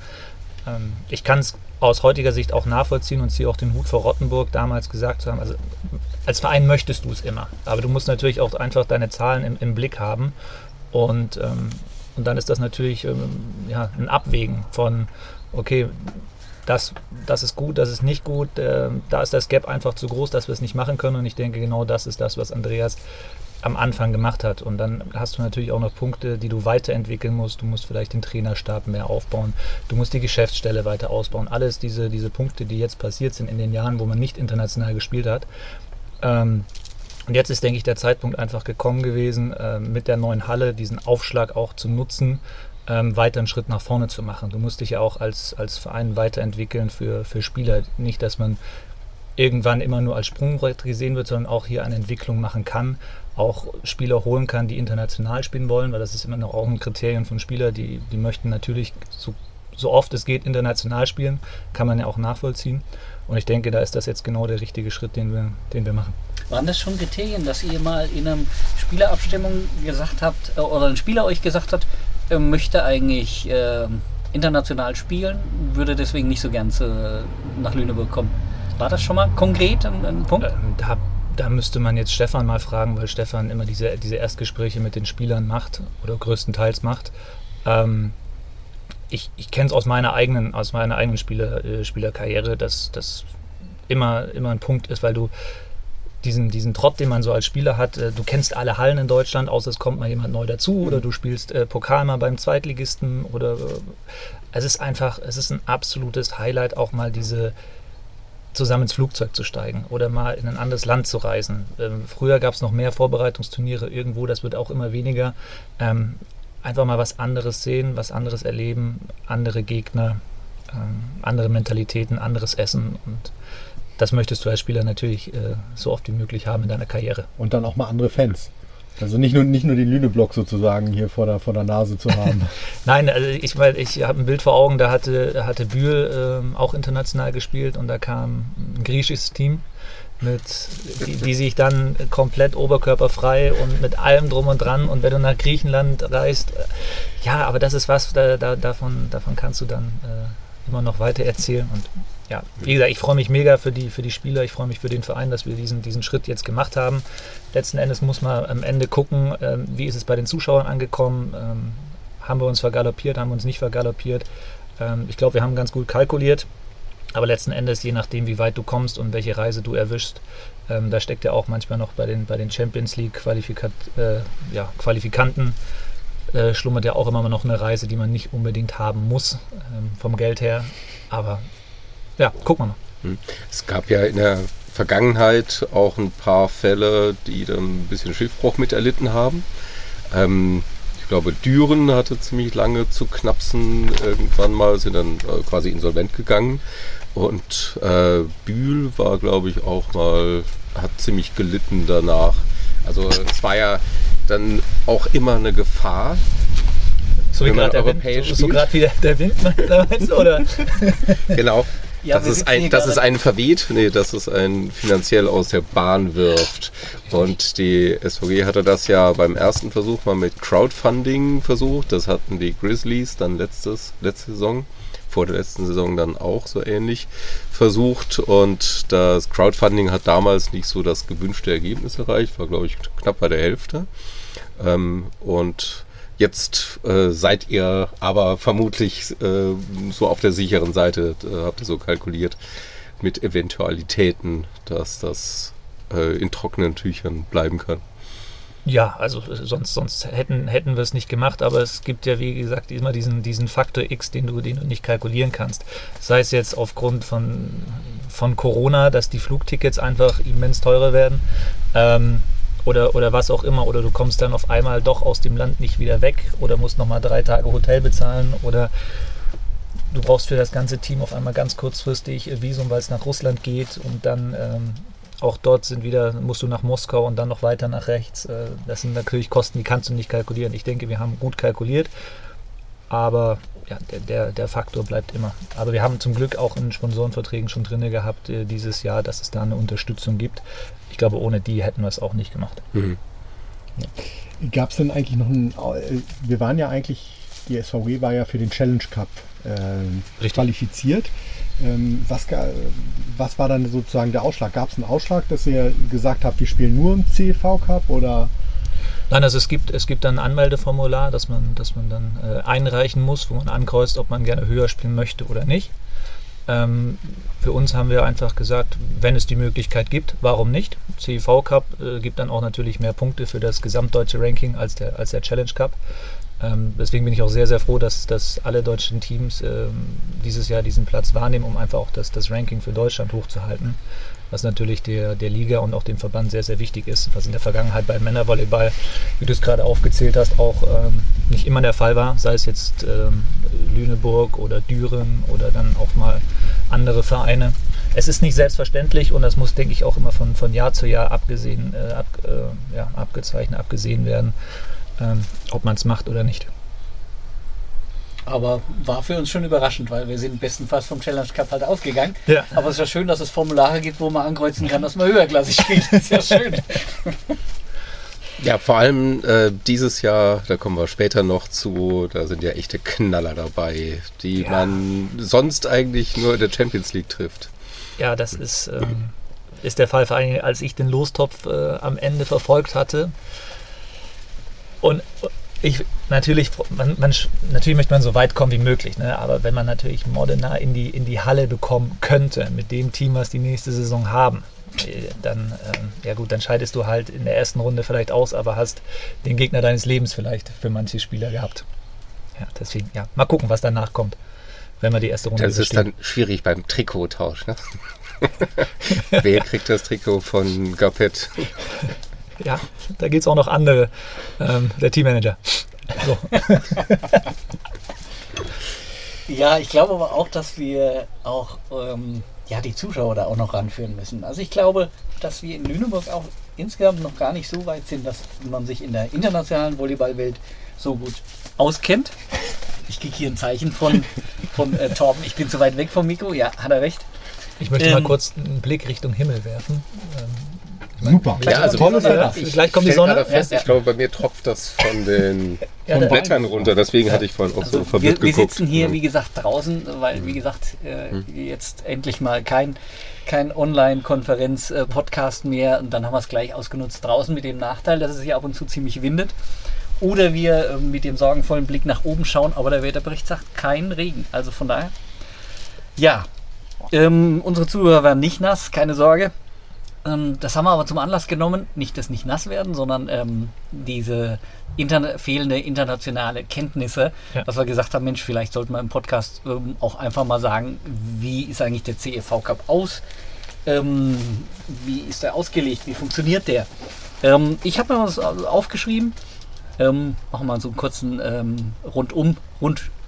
Ähm, ich kann es aus heutiger Sicht auch nachvollziehen und ziehe auch den Hut vor Rottenburg damals gesagt zu haben. Also als Verein möchtest du es immer, aber du musst natürlich auch einfach deine Zahlen im, im Blick haben und, ähm, und dann ist das natürlich ähm, ja, ein Abwägen von, okay, das, das ist gut, das ist nicht gut, äh, da ist das Gap einfach zu groß, dass wir es nicht machen können und ich denke, genau das ist das, was Andreas am Anfang gemacht hat. Und dann hast du natürlich auch noch Punkte, die du weiterentwickeln musst. Du musst vielleicht den Trainerstab mehr aufbauen. Du musst die Geschäftsstelle weiter ausbauen. Alles diese, diese Punkte, die jetzt passiert sind in den Jahren, wo man nicht international gespielt hat. Ähm, und jetzt ist, denke ich, der Zeitpunkt einfach gekommen gewesen, äh, mit der neuen Halle diesen Aufschlag auch zu nutzen, ähm, weiter einen Schritt nach vorne zu machen. Du musst dich ja auch als, als Verein weiterentwickeln für, für Spieler. Nicht, dass man irgendwann immer nur als Sprungbrett gesehen wird, sondern auch hier eine Entwicklung machen kann auch Spieler holen kann, die international spielen wollen, weil das ist immer noch auch ein Kriterium von Spielern, die, die möchten natürlich so, so oft es geht international spielen, kann man ja auch nachvollziehen. Und ich denke, da ist das jetzt genau der richtige Schritt, den wir, den wir machen. Waren das schon Kriterien, dass ihr mal in einer Spielerabstimmung gesagt habt, äh, oder ein Spieler euch gesagt hat, er möchte eigentlich äh, international spielen, würde deswegen nicht so gern zu, nach Lüneburg kommen? War das schon mal konkret ein, ein Punkt? Ähm, da da müsste man jetzt Stefan mal fragen, weil Stefan immer diese, diese Erstgespräche mit den Spielern macht oder größtenteils macht. Ähm, ich ich kenne es aus meiner eigenen, aus meiner eigenen Spieler, äh, Spielerkarriere, dass das immer, immer ein Punkt ist, weil du diesen, diesen Trott, den man so als Spieler hat, äh, du kennst alle Hallen in Deutschland, außer es kommt mal jemand neu dazu oder du spielst äh, Pokal mal beim Zweitligisten oder äh, es ist einfach, es ist ein absolutes Highlight, auch mal diese, zusammen ins Flugzeug zu steigen oder mal in ein anderes Land zu reisen. Ähm, früher gab es noch mehr Vorbereitungsturniere irgendwo, das wird auch immer weniger. Ähm, einfach mal was anderes sehen, was anderes erleben, andere Gegner, ähm, andere Mentalitäten, anderes Essen und das möchtest du als Spieler natürlich äh, so oft wie möglich haben in deiner Karriere. Und dann auch mal andere Fans. Also nicht nur, nicht nur den Lüneblock sozusagen hier vor der, vor der Nase zu haben. Nein, also ich, weil ich habe ein Bild vor Augen, da hatte, hatte Bühl ähm, auch international gespielt und da kam ein griechisches Team mit, die, die, sich dann komplett oberkörperfrei und mit allem drum und dran und wenn du nach Griechenland reist, äh, ja, aber das ist was, da, da, davon, davon kannst du dann äh, immer noch weiter erzählen und ja, wie gesagt, ich freue mich mega für die, für die Spieler, ich freue mich für den Verein, dass wir diesen, diesen Schritt jetzt gemacht haben. Letzten Endes muss man am Ende gucken, ähm, wie ist es bei den Zuschauern angekommen, ähm, haben wir uns vergaloppiert, haben wir uns nicht vergaloppiert. Ähm, ich glaube, wir haben ganz gut kalkuliert. Aber letzten Endes, je nachdem, wie weit du kommst und welche Reise du erwischst, ähm, da steckt ja auch manchmal noch bei den, bei den Champions League Qualifikat, äh, ja, Qualifikanten, äh, schlummert ja auch immer noch eine Reise, die man nicht unbedingt haben muss, ähm, vom Geld her. Aber ja, gucken wir mal. Hm. Es gab ja in der Vergangenheit auch ein paar Fälle, die dann ein bisschen Schiffbruch miterlitten haben. Ähm, ich glaube, Düren hatte ziemlich lange zu knapsen. Irgendwann mal sind dann äh, quasi insolvent gegangen. Und äh, Bühl war, glaube ich, auch mal, hat ziemlich gelitten danach. Also es war ja dann auch immer eine Gefahr. So wie gerade der Wind, so, so wieder der Wind, meinst du, oder? genau. Ja, das, ist ein, das ist ein verweht, nee, das ist ein finanziell aus der Bahn wirft. Und die SVG hatte das ja beim ersten Versuch mal mit Crowdfunding versucht. Das hatten die Grizzlies dann letztes, letzte Saison vor der letzten Saison dann auch so ähnlich versucht. Und das Crowdfunding hat damals nicht so das gewünschte Ergebnis erreicht, war glaube ich knapp bei der Hälfte. Ähm, und jetzt äh, seid ihr aber vermutlich äh, so auf der sicheren Seite, äh, habt ihr so kalkuliert mit Eventualitäten, dass das äh, in trockenen Tüchern bleiben kann. Ja, also sonst, sonst hätten, hätten wir es nicht gemacht, aber es gibt ja, wie gesagt, immer diesen, diesen Faktor X, den du, den du nicht kalkulieren kannst. Sei es jetzt aufgrund von, von Corona, dass die Flugtickets einfach immens teurer werden. Ähm, oder, oder was auch immer, oder du kommst dann auf einmal doch aus dem Land nicht wieder weg oder musst nochmal drei Tage Hotel bezahlen oder du brauchst für das ganze Team auf einmal ganz kurzfristig Visum, weil es nach Russland geht und dann ähm, auch dort sind wieder, musst du nach Moskau und dann noch weiter nach rechts. Äh, das sind natürlich Kosten, die kannst du nicht kalkulieren. Ich denke, wir haben gut kalkuliert, aber ja, der, der, der Faktor bleibt immer. Aber wir haben zum Glück auch in Sponsorenverträgen schon drin gehabt äh, dieses Jahr, dass es da eine Unterstützung gibt. Ich glaube, ohne die hätten wir es auch nicht gemacht. Mhm. Ja. Gab es denn eigentlich noch ein, äh, wir waren ja eigentlich, die SVG war ja für den Challenge Cup äh, qualifiziert. Ähm, was, was war dann sozusagen der Ausschlag? Gab es einen Ausschlag, dass ihr gesagt habt, wir spielen nur im CV Cup oder? Nein, also es gibt, es gibt dann ein Anmeldeformular, das man, das man dann äh, einreichen muss, wo man ankreuzt, ob man gerne höher spielen möchte oder nicht. Ähm, für uns haben wir einfach gesagt, wenn es die Möglichkeit gibt, warum nicht? CIV Cup äh, gibt dann auch natürlich mehr Punkte für das gesamtdeutsche Ranking als der, als der Challenge Cup. Ähm, deswegen bin ich auch sehr, sehr froh, dass, dass alle deutschen Teams ähm, dieses Jahr diesen Platz wahrnehmen, um einfach auch das, das Ranking für Deutschland hochzuhalten. Was natürlich der, der Liga und auch dem Verband sehr, sehr wichtig ist, was in der Vergangenheit beim Männervolleyball, wie du es gerade aufgezählt hast, auch ähm, nicht immer der Fall war. Sei es jetzt ähm, Lüneburg oder Düren oder dann auch mal andere Vereine. Es ist nicht selbstverständlich und das muss, denke ich, auch immer von, von Jahr zu Jahr abgesehen, äh, ab, äh, ja, abgezeichnet, abgesehen werden ähm, ob man es macht oder nicht. Aber war für uns schon überraschend, weil wir sind bestenfalls vom Challenge Cup halt ausgegangen. Ja. Aber es ist ja schön, dass es Formulare gibt, wo man ankreuzen kann, dass man höherklassig spielt. Das ist ja schön. Ja, vor allem äh, dieses Jahr, da kommen wir später noch zu, da sind ja echte Knaller dabei, die ja. man sonst eigentlich nur in der Champions League trifft. Ja, das ist, ähm, ist der Fall, vor allem als ich den Lostopf äh, am Ende verfolgt hatte. Und ich natürlich, man, man, natürlich möchte man so weit kommen wie möglich, ne? aber wenn man natürlich Modena in die, in die Halle bekommen könnte, mit dem Team, was die nächste Saison haben, äh, dann, äh, ja gut, dann scheidest du halt in der ersten Runde vielleicht aus, aber hast den Gegner deines Lebens vielleicht für manche Spieler gehabt. Ja, deswegen, ja, mal gucken, was danach kommt, wenn wir die erste Runde Das ist dann schwierig beim Trikottausch, ne? Wer kriegt das Trikot von Gapet? ja, da geht es auch noch andere. Ähm, der Teammanager. So. ja, ich glaube aber auch, dass wir auch ähm, ja, die Zuschauer da auch noch ranführen müssen. Also ich glaube, dass wir in Lüneburg auch insgesamt noch gar nicht so weit sind, dass man sich in der internationalen Volleyballwelt so gut auskennt. Ich kriege hier ein Zeichen von, von äh, Torben, ich bin zu weit weg vom Mikro. Ja, hat er recht. Ich möchte Ähm, mal kurz einen Blick Richtung Himmel werfen. Ähm, Super. Ja, also- Tolles Wetter. ich- Gleich kommt die Sonne. fest, Ja, ich glaube, bei mir tropft das von den Ja, Blättern runter. Deswegen hatte ich vorhin auch so Also verwirrt wir, wir geguckt. sitzen hier, Mhm. wie gesagt, draußen, weil, wie gesagt, äh, jetzt endlich mal kein, kein Online-Konferenz-Podcast mehr. Und dann haben wir es gleich ausgenutzt draußen mit dem Nachteil, dass es hier ab und zu ziemlich windet. Oder wir äh, mit dem sorgenvollen Blick nach oben schauen, aber der Wetterbericht sagt kein Regen. Also von daher, ja, ähm, unsere Zuhörer werden nicht nass, keine Sorge. Ähm, das haben wir aber zum Anlass genommen, nicht das nicht nass werden, sondern ähm, diese interne, fehlende internationale Kenntnisse, Ja. dass wir gesagt haben, Mensch, vielleicht sollten wir im Podcast ähm, auch einfach mal sagen, wie ist eigentlich der CEV Cup aus? Ähm, wie ist der ausgelegt? Wie funktioniert der? Ähm, ich habe mir was aufgeschrieben. Ähm, machen wir mal so einen kurzen Rundum,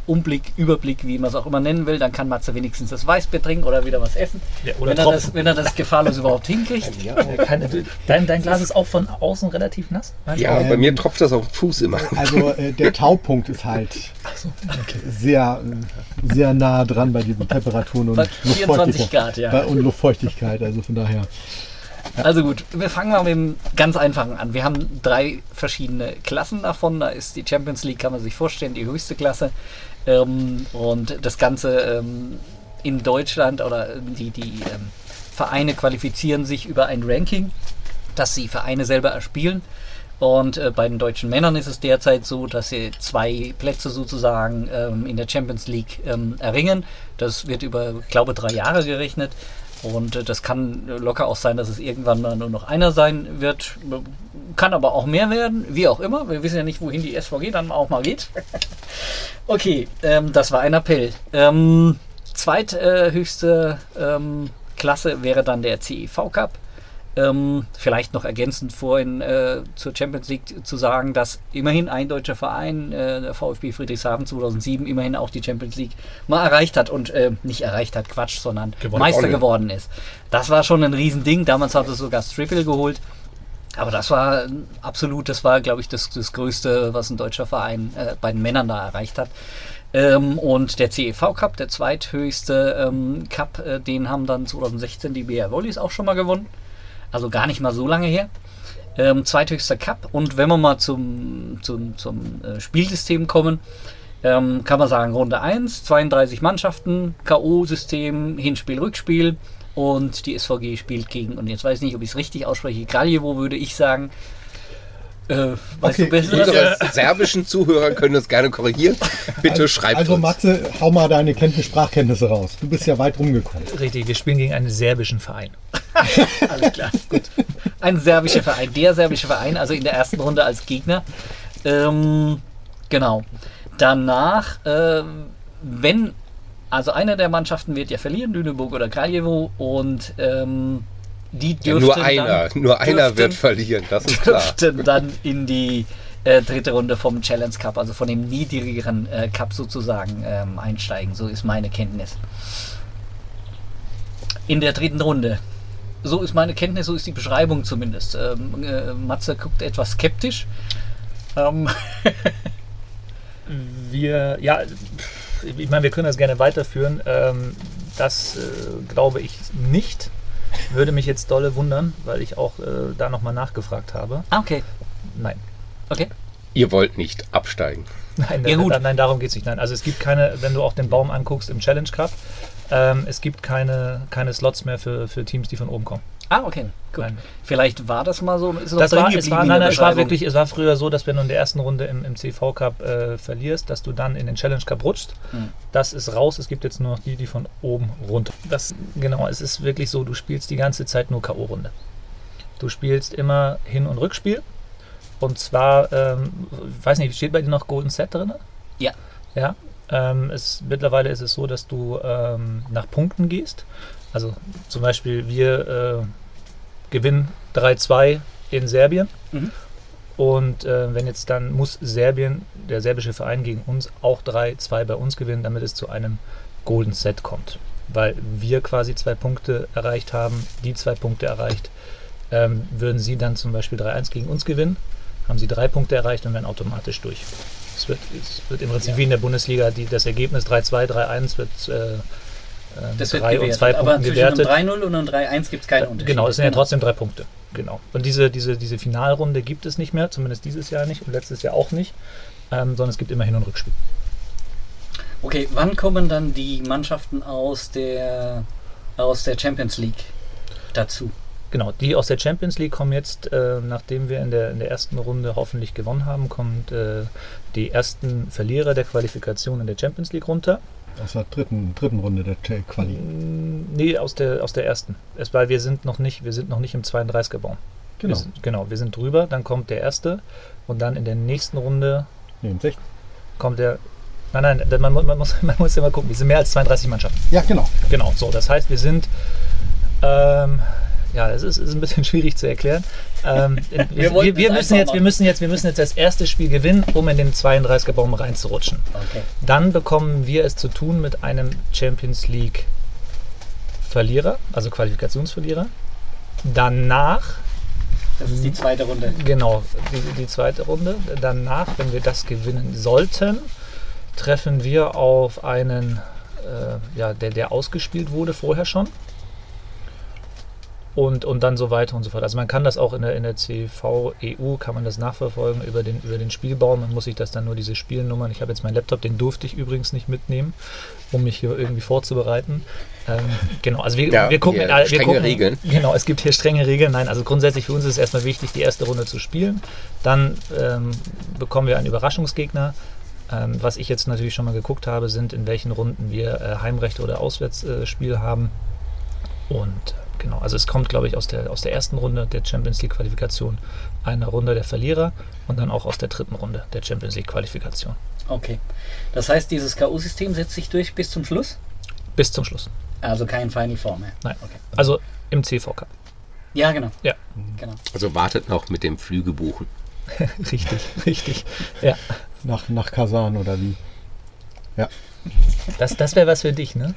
Rundumblick, Überblick, wie man es auch immer nennen will. Dann kann Matze wenigstens das Weißbier trinken oder wieder was essen. Ja, oder wenn, er das, wenn er das gefahrlos überhaupt hinkriegt. Äh, keine- du- dein, dein Glas ist auch von außen relativ nass? Ja, Ähm, bei mir tropft das auf den Fuß immer. Also äh, der Taupunkt ist halt sehr, äh, sehr nah dran bei diesen Temperaturen und Bei 24 Grad, ja. Bei- Und Luftfeuchtigkeit, also von daher. Also gut, wir fangen mal mit dem ganz einfachen an. Wir haben drei verschiedene Klassen davon. Da ist die Champions League, kann man sich vorstellen, die höchste Klasse. Ähm, und das Ganze ähm, in Deutschland oder die, die ähm, Vereine qualifizieren sich über ein Ranking, das die Vereine selber erspielen. Und äh, bei den deutschen Männern ist es derzeit so, dass sie zwei Plätze sozusagen ähm, in der Champions League ähm, erringen. Das wird über, glaube drei Jahre gerechnet. Und äh, das kann locker auch sein, dass es irgendwann mal nur noch einer sein wird. Kann aber auch mehr werden, wie auch immer. Wir wissen ja nicht, wohin die SVG dann auch mal geht. okay, ähm, das war ein Appell. Ähm, zweithöchste ähm, Klasse wäre dann der CEV Cup. Ähm, vielleicht noch ergänzend vorhin äh, zur Champions League zu sagen, dass immerhin ein deutscher Verein, äh, der VfB Friedrichshafen 2007, immerhin auch die Champions League mal erreicht hat und äh, nicht erreicht hat, Quatsch, sondern Gewonnen. Meister geworden ist. Das war schon ein Riesending. Damals hat es sogar Strippel geholt. Aber das war absolut, das war, glaube ich, das, das Größte, was ein deutscher Verein äh, bei den Männern da erreicht hat. Ähm, und der CEV Cup, der zweithöchste ähm, Cup, äh, den haben dann 2016 die BR Volleys auch schon mal gewonnen. Also gar nicht mal so lange her. Ähm, zweithöchster Cup. Und wenn wir mal zum, zum, zum äh, Spielsystem kommen, ähm, kann man sagen, Runde 1, 32 Mannschaften, K.O.-System, Hinspiel, Rückspiel. Und die SVG spielt gegen, und jetzt weiß ich nicht, ob ich es richtig ausspreche, Kraljewo würde ich sagen. Äh, weißt Okay, du besser? Unsere serbischen Zuhörer können das gerne korrigieren. Bitte schreibt Also uns. Matze, hau mal deine Kenntnis, Sprachkenntnisse raus. Du bist ja weit rumgekommen. Richtig, wir spielen gegen einen serbischen Verein. Alles klar, gut. Ein serbischer Verein, der serbische Verein, also in der ersten Runde als Gegner. Ähm, genau. Danach, ähm, wenn, also einer der Mannschaften wird ja verlieren, Lüneburg oder Kraljewo, und ähm, die Ja, dürften nur einer, dann, nur einer dürften- wird verlieren, das ist klar. dürften dann in die äh, dritte Runde vom Challenge Cup, also von dem niedrigeren äh, Cup sozusagen ähm, einsteigen. So ist meine Kenntnis. In der dritten Runde. So ist meine Kenntnis, so ist die Beschreibung zumindest. Ähm, äh, Matze guckt etwas skeptisch. Ähm, Wir, ja, ich meine, wir können das gerne weiterführen. Ähm, das äh, glaube ich nicht. Würde mich jetzt dolle wundern, weil ich auch äh, da nochmal nachgefragt habe. ah, okay. Nein. Okay. Ihr wollt nicht absteigen. Nein, Ja, gut. nein, nein, darum geht es nicht. Nein, also es gibt keine, wenn du auch den Baum anguckst im Challenge Cup, ähm, es gibt keine, keine Slots mehr für, für Teams, die von oben kommen. Ah, okay. Gut. Nein. Vielleicht war das mal so. Ist Das war, es war, in nein, es war wirklich, es war früher so, dass wenn du in der ersten Runde im, im CV Cup äh, verlierst, dass du dann in den Challenge Cup rutschst. Hm. Das ist raus. Es gibt jetzt nur noch die, die von oben runter. Das, genau, es ist wirklich so, du spielst die ganze Zeit nur K.O.-Runde. Du spielst immer Hin- und Rückspiel. Und zwar, ähm, weiß nicht, steht bei dir noch Golden Set drin? Ja. Ja. Ähm, es, mittlerweile ist es so, dass du ähm, nach Punkten gehst. Also zum Beispiel wir äh, gewinnen 3-2 in Serbien. Mhm. Und äh, wenn jetzt dann muss Serbien, der serbische Verein gegen uns, auch 3-2 bei uns gewinnen, damit es zu einem Golden Set kommt. weil wir quasi zwei Punkte erreicht haben, die zwei Punkte erreicht. Ähm, würden sie dann zum Beispiel 3-1 gegen uns gewinnen, haben sie drei Punkte erreicht und wären automatisch durch. Es wird, es wird im Prinzip wie in der Bundesliga die, das Ergebnis 3-2, 3-1 wird äh, Das wird drei und gewertet. zwei Aber Punkten zwischen gewertet. einem 3-0 und einem 3-1 gibt es keinen Unterschied. Genau, es sind ja trotzdem drei Punkte. Genau. Und diese, diese, diese Finalrunde gibt es nicht mehr, zumindest dieses Jahr nicht und letztes Jahr auch nicht, ähm, sondern es gibt immerhin ein Rückspiel. Okay, wann kommen dann die Mannschaften aus der, aus der Champions League dazu? Genau, die aus der Champions League kommen jetzt, äh, nachdem wir in der, in der ersten Runde hoffentlich gewonnen haben, kommt äh, die ersten Verlierer der Qualifikation in der Champions League runter. Aus der dritten, dritten Runde der Quali. Mm, Nee, aus der, aus der ersten. Es, weil wir sind noch nicht, wir sind noch nicht im 32er Baum. Wir Genau. sind, genau, wir sind drüber, dann kommt der erste und dann in der nächsten Runde Nee, im Sech- kommt der. Nein, nein, man, man, muss, man muss ja mal gucken. Wir sind mehr als 32 Mannschaften. Ja, genau. Genau, so. Das heißt, wir sind. Ähm, ja, das ist, ist ein bisschen schwierig zu erklären. Ähm, wir, wir, wir, es müssen jetzt, wir, müssen jetzt, wir müssen jetzt das erste Spiel gewinnen, um in den 32er Baum reinzurutschen. Okay. Dann bekommen wir es zu tun mit einem Champions League Verlierer, also Qualifikationsverlierer. Danach Das ist die zweite Runde. Genau, die, die zweite Runde. Danach, wenn wir das gewinnen sollten, treffen wir auf einen, äh, ja, der, der ausgespielt wurde vorher schon. Und, und dann so weiter und so fort. Also man kann das auch in der, in der CV-EU, kann man das nachverfolgen über den, über den Spielbaum. Man muss sich das dann nur diese Spielnummern. Ich habe jetzt meinen Laptop, den durfte ich übrigens nicht mitnehmen, um mich hier irgendwie vorzubereiten. Ähm, genau, also wir, Ja, wir gucken, hier wir strenge gucken, Regeln. Genau, es gibt hier strenge Regeln. Nein, also grundsätzlich für uns ist es erstmal wichtig, die erste Runde zu spielen. Dann ähm, bekommen wir einen Überraschungsgegner. Ähm, was ich jetzt natürlich schon mal geguckt habe, sind in welchen Runden wir äh, Heimrechte oder Auswärtsspiel äh, haben. Und genau, also es kommt, glaube ich, aus der, aus der ersten Runde der Champions League Qualifikation eine Runde der Verlierer und dann auch aus der dritten Runde der Champions League Qualifikation. Okay. Das heißt, dieses K.O.-System setzt sich durch bis zum Schluss? Bis zum Schluss. Also kein Final Four mehr. Nein. Okay. Also im CVK. Ja, genau. Ja, genau. Also wartet noch mit dem Flüge buchen. richtig, richtig. Ja, Nach, nach Kasan oder wie? Ja. das, das wäre was für dich, ne?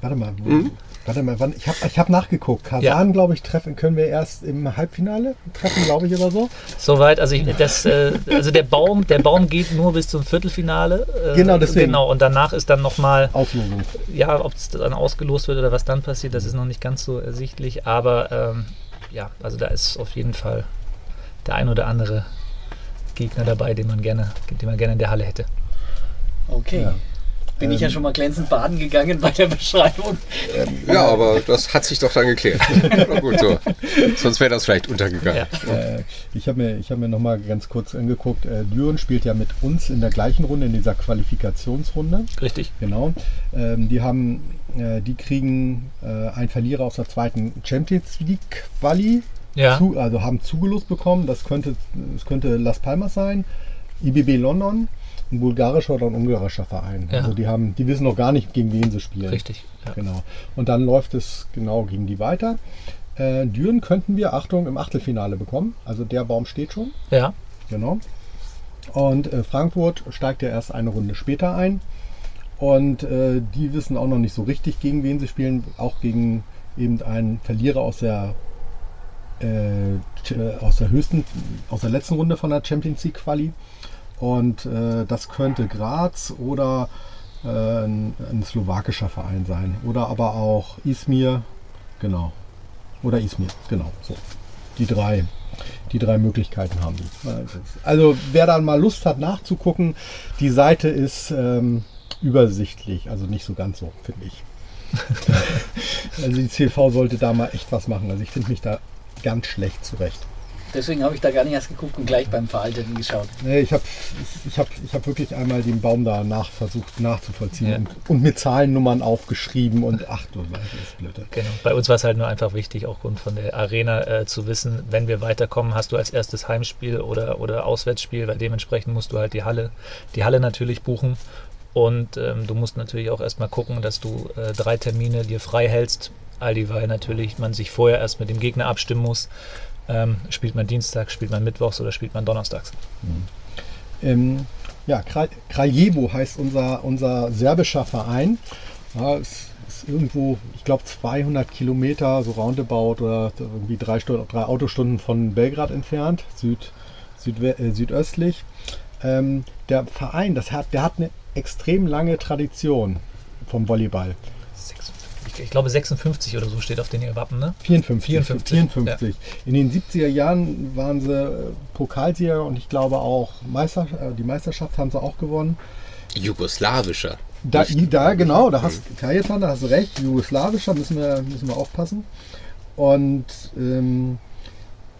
Warte mal. wo- Warte mal, wann, ich habe ich hab nachgeguckt. Kasan, glaube ich, treffen können wir erst im Halbfinale treffen, glaube ich, oder so. Soweit, also, ich, das, äh, also der Baum, der Baum geht nur bis zum Viertelfinale. Äh, Genau, deswegen. Genau, und danach ist dann nochmal, Auslosung. ja, ob es dann ausgelost wird oder was dann passiert, das ist noch nicht ganz so ersichtlich. Aber ähm, ja, also da ist auf jeden Fall der ein oder andere Gegner dabei, den man gerne, den man gerne in der Halle hätte. Okay. Ja. Bin ich ja Ähm, schon mal glänzend baden gegangen bei der Beschreibung. Ja, aber das hat sich doch dann geklärt. Gut, so. Sonst wäre das vielleicht untergegangen. Ja. Äh, ich habe mir, ich hab mir nochmal ganz kurz angeguckt. Äh, Düren spielt ja mit uns in der gleichen Runde, in dieser Qualifikationsrunde. Richtig. Genau. Ähm, die haben, äh, die kriegen äh, einen Verlierer aus der zweiten Champions League Quali, Ja. zu, also haben zugelost bekommen. Das könnte, das könnte Las Palmas sein, IBB London, ein bulgarischer oder ein ungarischer Verein. Ja. Also die haben, die wissen noch gar nicht, gegen wen sie spielen. Richtig. Ja. Genau. Und dann läuft es genau gegen die weiter. Äh, Düren könnten wir, Achtung, im Achtelfinale bekommen. Also der Baum steht schon. ja. Genau. Und äh, Frankfurt steigt ja erst eine Runde später ein. Und äh, die wissen auch noch nicht so richtig, gegen wen sie spielen. Auch gegen eben einen Verlierer aus der, äh, ch- aus der höchsten, aus der letzten Runde von der Champions League Quali. Und äh, das könnte Graz oder äh, ein, ein slowakischer Verein sein. Oder aber auch Izmir. Genau. Oder Izmir, genau. So. Die drei die drei Möglichkeiten haben die. Also wer dann mal Lust hat nachzugucken, die Seite ist ähm, übersichtlich, also nicht so ganz so, finde ich. also die CV sollte da mal echt was machen. Also ich finde mich da ganz schlecht zurecht. Deswegen habe ich da gar nicht erst geguckt und gleich beim Veralteten geschaut. Nee, ich habe ich hab, ich hab wirklich einmal den Baum da nach, versucht nachzuvollziehen Ja. und, und mit Zahlennummern aufgeschrieben und ach du das ist blöd. Genau. Bei uns war es halt nur einfach wichtig, aufgrund von der Arena äh, zu wissen, wenn wir weiterkommen, hast du als erstes Heimspiel oder, oder Auswärtsspiel, weil dementsprechend musst du halt die Halle, die Halle natürlich buchen. Und ähm, du musst natürlich auch erstmal gucken, dass du äh, drei Termine dir frei hältst, all dieweil natürlich man sich vorher erst mit dem Gegner abstimmen muss. Ähm, spielt man Dienstag, spielt man Mittwochs oder spielt man Donnerstags? Ähm, ja, Kra- Kraljevo heißt unser, unser serbischer Verein. Ja, ist ist irgendwo, ich glaube 200 Kilometer, so roundabout oder irgendwie drei, Stunden, drei Autostunden von Belgrad entfernt, Süd, Südwe äh, südöstlich. Ähm, der Verein, das hat, der hat eine extrem lange Tradition vom Volleyball. Ich, ich glaube 56 oder so steht auf den ihr Wappen, ne? 54. 54, 54. In den 70er Jahren waren sie äh, Pokalsieger und ich glaube auch Meister, äh, die Meisterschaft haben sie auch gewonnen. Jugoslawischer. Da, da genau, da hast Kajetan, da hast du recht, jugoslawischer müssen wir, müssen wir aufpassen. Und ähm,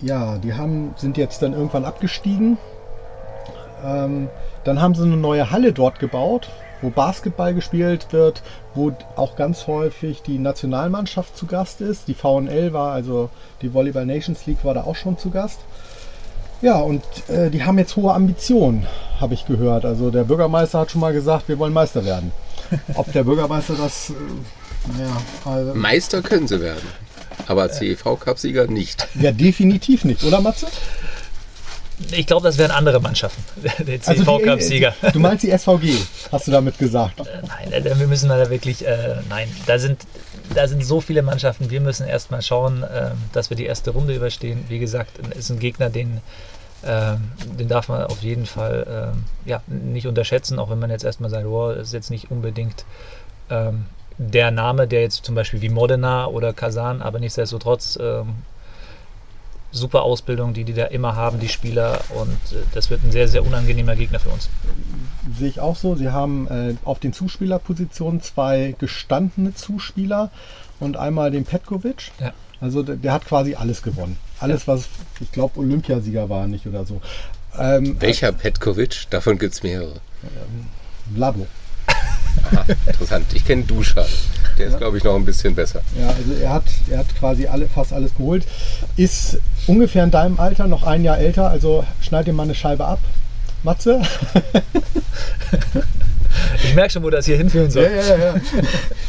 ja, die haben, sind jetzt dann irgendwann abgestiegen. Ähm, dann haben sie eine neue Halle dort gebaut, wo Basketball gespielt wird, wo auch ganz häufig die Nationalmannschaft zu Gast ist. Die VNL war, also die Volleyball Nations League war da auch schon zu Gast. Ja, und äh, die haben jetzt hohe Ambitionen, habe ich gehört. Also der Bürgermeister hat schon mal gesagt, wir wollen Meister werden. Ob der Bürgermeister das, äh, ja, also, Meister können sie werden. Aber CEV-Cup-Sieger nicht. ja, definitiv nicht, oder Matze? Ich glaube, das wären andere Mannschaften, der Also CV-Cup-Sieger. Du meinst die SVG, hast du damit gesagt. Nein, äh, wir müssen da wirklich, äh, nein, da sind, da sind so viele Mannschaften. Wir müssen erstmal schauen, äh, dass wir die erste Runde überstehen. Wie gesagt, ist ein Gegner, den, äh, den darf man auf jeden Fall äh, ja, nicht unterschätzen, auch wenn man jetzt erstmal sagt, wow, das ist jetzt nicht unbedingt ähm, der Name, der jetzt zum Beispiel wie Modena oder Kasan, aber nichtsdestotrotz ähm, super Ausbildung, die die da immer haben, die Spieler. Und äh, das wird ein sehr, sehr unangenehmer Gegner für uns. Sehe ich auch so. Sie haben äh, auf den Zuspielerpositionen zwei gestandene Zuspieler und einmal den Petkovic. Ja. Also der, der hat quasi alles gewonnen. Alles, was, ich glaube, Olympiasieger war nicht oder so. Ähm, Welcher Petkovic? Davon gibt es mehrere. Vlado. Aha, interessant. Ich kenne Duscha. Der ist, glaube ich, noch ein bisschen besser. Ja, also er hat, er hat quasi alle, fast alles geholt. Ist ungefähr in deinem Alter, noch ein Jahr älter, also schneid dir mal eine Scheibe ab. Matze? Ich merke schon, wo das hier hinführen soll. ja, ja.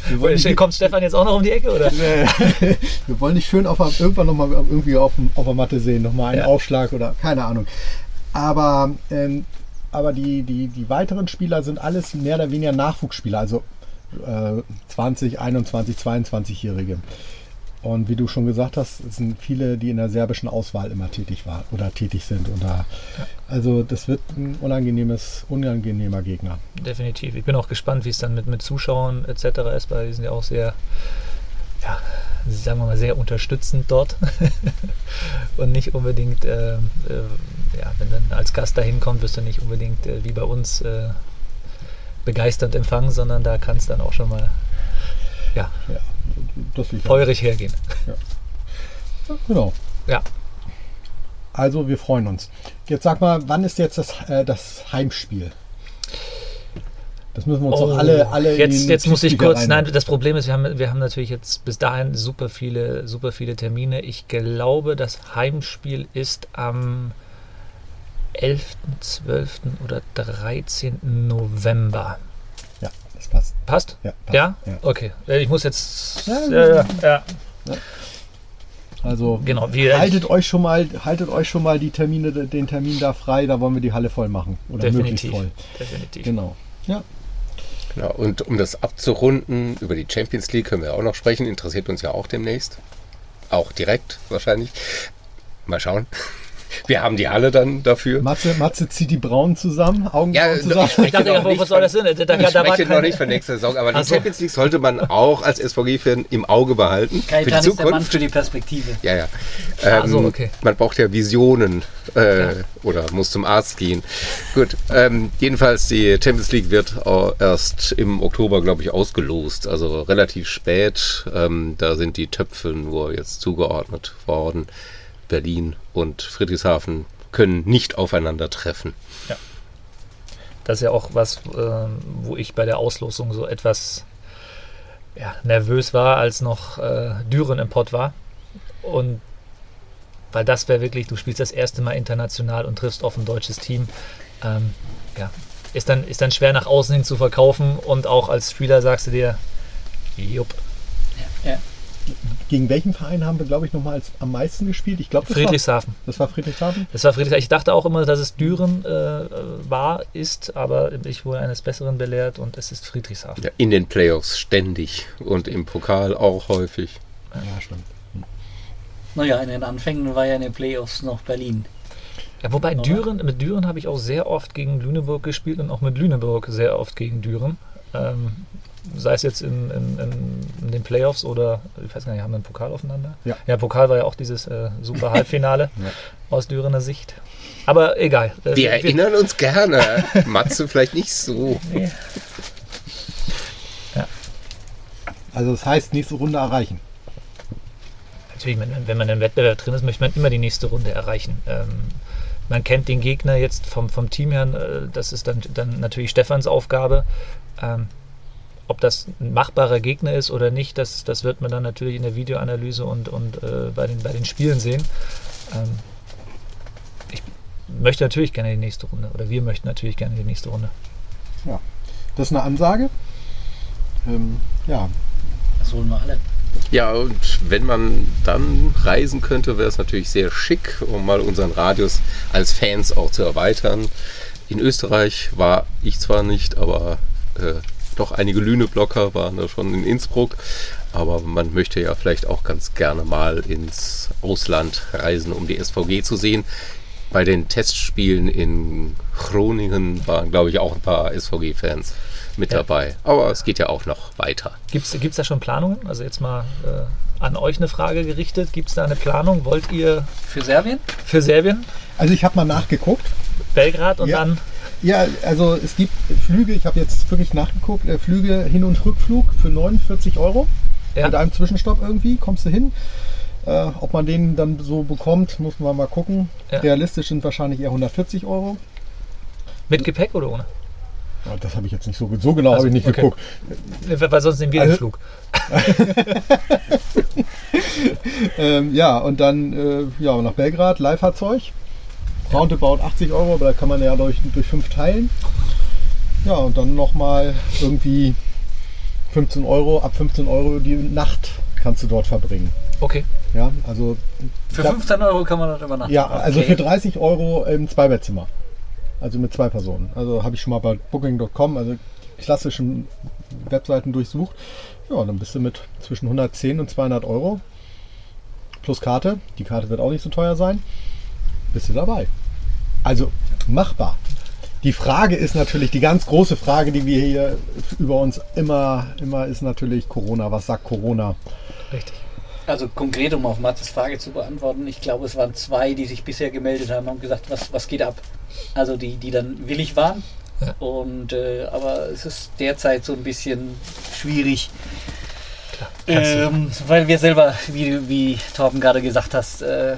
Wir wollen, nicht, Kommt Stefan jetzt auch noch um die Ecke, oder? wir wollen nicht schön auf, irgendwann nochmal irgendwie auf, auf der Matte sehen, nochmal einen Ja. Aufschlag oder keine Ahnung. Aber, ähm, aber die, die, die weiteren Spieler sind alles mehr oder weniger Nachwuchsspieler, also äh, 20, 21, 22-Jährige. Und wie du schon gesagt hast, es sind viele, die in der serbischen Auswahl immer tätig waren oder tätig sind. Und da, also das wird ein unangenehmes, unangenehmer Gegner. Definitiv. Ich bin auch gespannt, wie es dann mit, mit Zuschauern etc. ist, weil die sind ja auch sehr, ja, sagen wir mal, sehr unterstützend dort. Und nicht unbedingt, äh, äh, ja, wenn dann als Gast dahin kommt, wirst du nicht unbedingt äh, wie bei uns äh, begeisternd empfangen, sondern da kann es dann auch schon mal ja, Ja, feurig hergehen. Genau. Ja. Also wir freuen uns. Jetzt sag mal, wann ist jetzt das, äh, das Heimspiel? Das müssen wir uns doch alle, alle Oh, jetzt, jetzt muss ich kurz, reinnehmen. nein, das Problem ist, wir haben, wir haben natürlich jetzt bis dahin super viele, super viele Termine. Ich glaube, das Heimspiel ist am 11., 12. oder 13. November. Ja, das passt. Passt? Ja, passt. Ja? Ja. Okay. Äh, Ich muss jetzt. Ja, Ja, ja, ja. Also Genau. Haltet euch schon mal, haltet euch schon mal die Termine, den Termin da frei, da wollen wir die Halle voll machen. Oder möglichst definitiv. voll. Definitiv. Genau. Ja. Genau. Und um das abzurunden, über die Champions League können wir auch noch sprechen. Interessiert uns ja auch demnächst. Auch direkt wahrscheinlich. Mal schauen. Wir haben die Halle dann dafür. Matze, Matze zieht die Braunen zusammen, Augenbrauen Ja, zusammen. ich dachte, ja, nicht was soll das denn? Da, da, Ich spreche noch nicht von nächster Saison, aber Ach die. Champions League sollte man auch als SVG-Fan im Auge behalten. für die ist der Mann Zukunft. für die Perspektive. Ja, ja. Ah, so, okay. Man braucht ja Visionen äh, oder muss zum Arzt gehen. Gut, ähm, jedenfalls die Champions League wird erst im Oktober, glaube ich, ausgelost. Also relativ spät. Ähm, da sind die Töpfe nur jetzt zugeordnet worden. Berlin und Friedrichshafen können nicht aufeinandertreffen. Das ist ja auch was, ähm, wo ich bei der Auslosung so etwas ja, nervös war, als noch äh, Düren im Pott war. Und weil das wäre wirklich, du spielst das erste Mal international und triffst auf ein deutsches Team. Ähm, ja, ist dann, ist dann schwer nach außen hin zu verkaufen und auch als Spieler sagst du dir, jupp, Ja. Gegen welchen Verein haben wir, glaube ich, nochmal am meisten gespielt? Ich glaube, das, war- Friedrichshafen. das war Friedrichshafen. Das war Friedrichshafen. Ich dachte auch immer, dass es Düren äh, war, ist, aber ich wurde eines Besseren belehrt und es ist Friedrichshafen. Ja, in den Playoffs ständig und im Pokal auch häufig. Ja, stimmt. Naja, in den Anfängen war ja in den Playoffs noch Berlin. Ja, wobei Oder? Düren, mit Düren habe ich auch sehr oft gegen Lüneburg gespielt und auch mit Lüneburg sehr oft gegen Düren. Ähm, sei es jetzt in, in, in, in den Playoffs oder, ich weiß gar nicht, haben wir einen Pokal aufeinander? Ja. Ja, Pokal war ja auch dieses äh, super Halbfinale Ja. aus Dürener Sicht. Aber egal. Äh, Wir erinnern uns gerne. Matze vielleicht nicht so. Also das heißt, nächste Runde erreichen. Natürlich, wenn, wenn man im Wettbewerb drin ist, möchte man immer die nächste Runde erreichen. Ähm, man kennt den Gegner jetzt vom, vom Team her, äh, das ist dann, dann natürlich Stefans Aufgabe. Ähm, ob das ein machbarer Gegner ist oder nicht, das, das wird man dann natürlich in der Videoanalyse und, und äh, bei, den, bei den Spielen sehen. Ähm, ich möchte natürlich gerne die nächste Runde oder wir möchten natürlich gerne die nächste Runde. Das ist eine Ansage. Ähm, ja, Das holen wir alle. Ja, und wenn man dann reisen könnte, wäre es natürlich sehr schick, um mal unseren Radius als Fans auch zu erweitern. In Österreich war ich zwar nicht, aber äh, doch einige Lüne-Blocker waren da schon in Innsbruck. Aber man möchte ja vielleicht auch ganz gerne mal ins Ausland reisen, um die SVG zu sehen. Bei den Testspielen in Groningen waren, glaube ich, auch ein paar SVG-Fans mit Ja. dabei. Aber es geht ja auch noch weiter. Gibt es da schon Planungen? Also jetzt mal äh, an euch eine Frage gerichtet. Gibt es da eine Planung? Wollt ihr Für Serbien? für Serbien, also ich habe mal nachgeguckt. Belgrad und Ja. dann Ja, also es gibt Flüge, ich habe jetzt wirklich nachgeguckt, äh, Flüge Hin- und Rückflug für 49 Euro. Ja. Mit einem Zwischenstopp irgendwie, kommst du hin. Äh, ob man den dann so bekommt, muss man mal gucken. Ja. Realistisch sind wahrscheinlich eher 140 Euro. mit Gepäck oder ohne? Ja, Das habe ich jetzt nicht so, so genau Also, habe ich nicht okay. geguckt. Weil sonst nehmen wir den Also- Flug. Ähm, ja, und dann äh, ja, nach Belgrad, Leihfahrzeug. Roundabout 80 Euro, aber da kann man ja durch, durch fünf teilen. Ja, und dann nochmal irgendwie 15 Euro, ab 15 Euro die Nacht kannst du dort verbringen. Okay. Ja, also, Für Ja. 15 Euro kann man dort übernachten. ja, also Okay. für 30 Euro im Zweibettzimmer. Also mit zwei Personen. Also habe ich schon mal bei Booking.com, also klassischen Webseiten durchsucht. Ja, dann bist du mit zwischen 110 und 200 Euro plus Karte. Die Karte wird auch nicht so teuer sein. Bist du dabei. Also machbar. Die Frage ist natürlich, die ganz große Frage, die wir hier über uns immer, immer ist natürlich Corona. Was sagt Corona? Richtig. Also konkret, um auf Mattes Frage zu beantworten, ich glaube, es waren zwei, die sich bisher gemeldet haben und gesagt, was, was geht ab? Also die, die dann willig waren. Ja. Und äh, aber es ist derzeit so ein bisschen schwierig. Ähm, weil wir selber, wie, wie Torben gerade gesagt hast, äh, äh,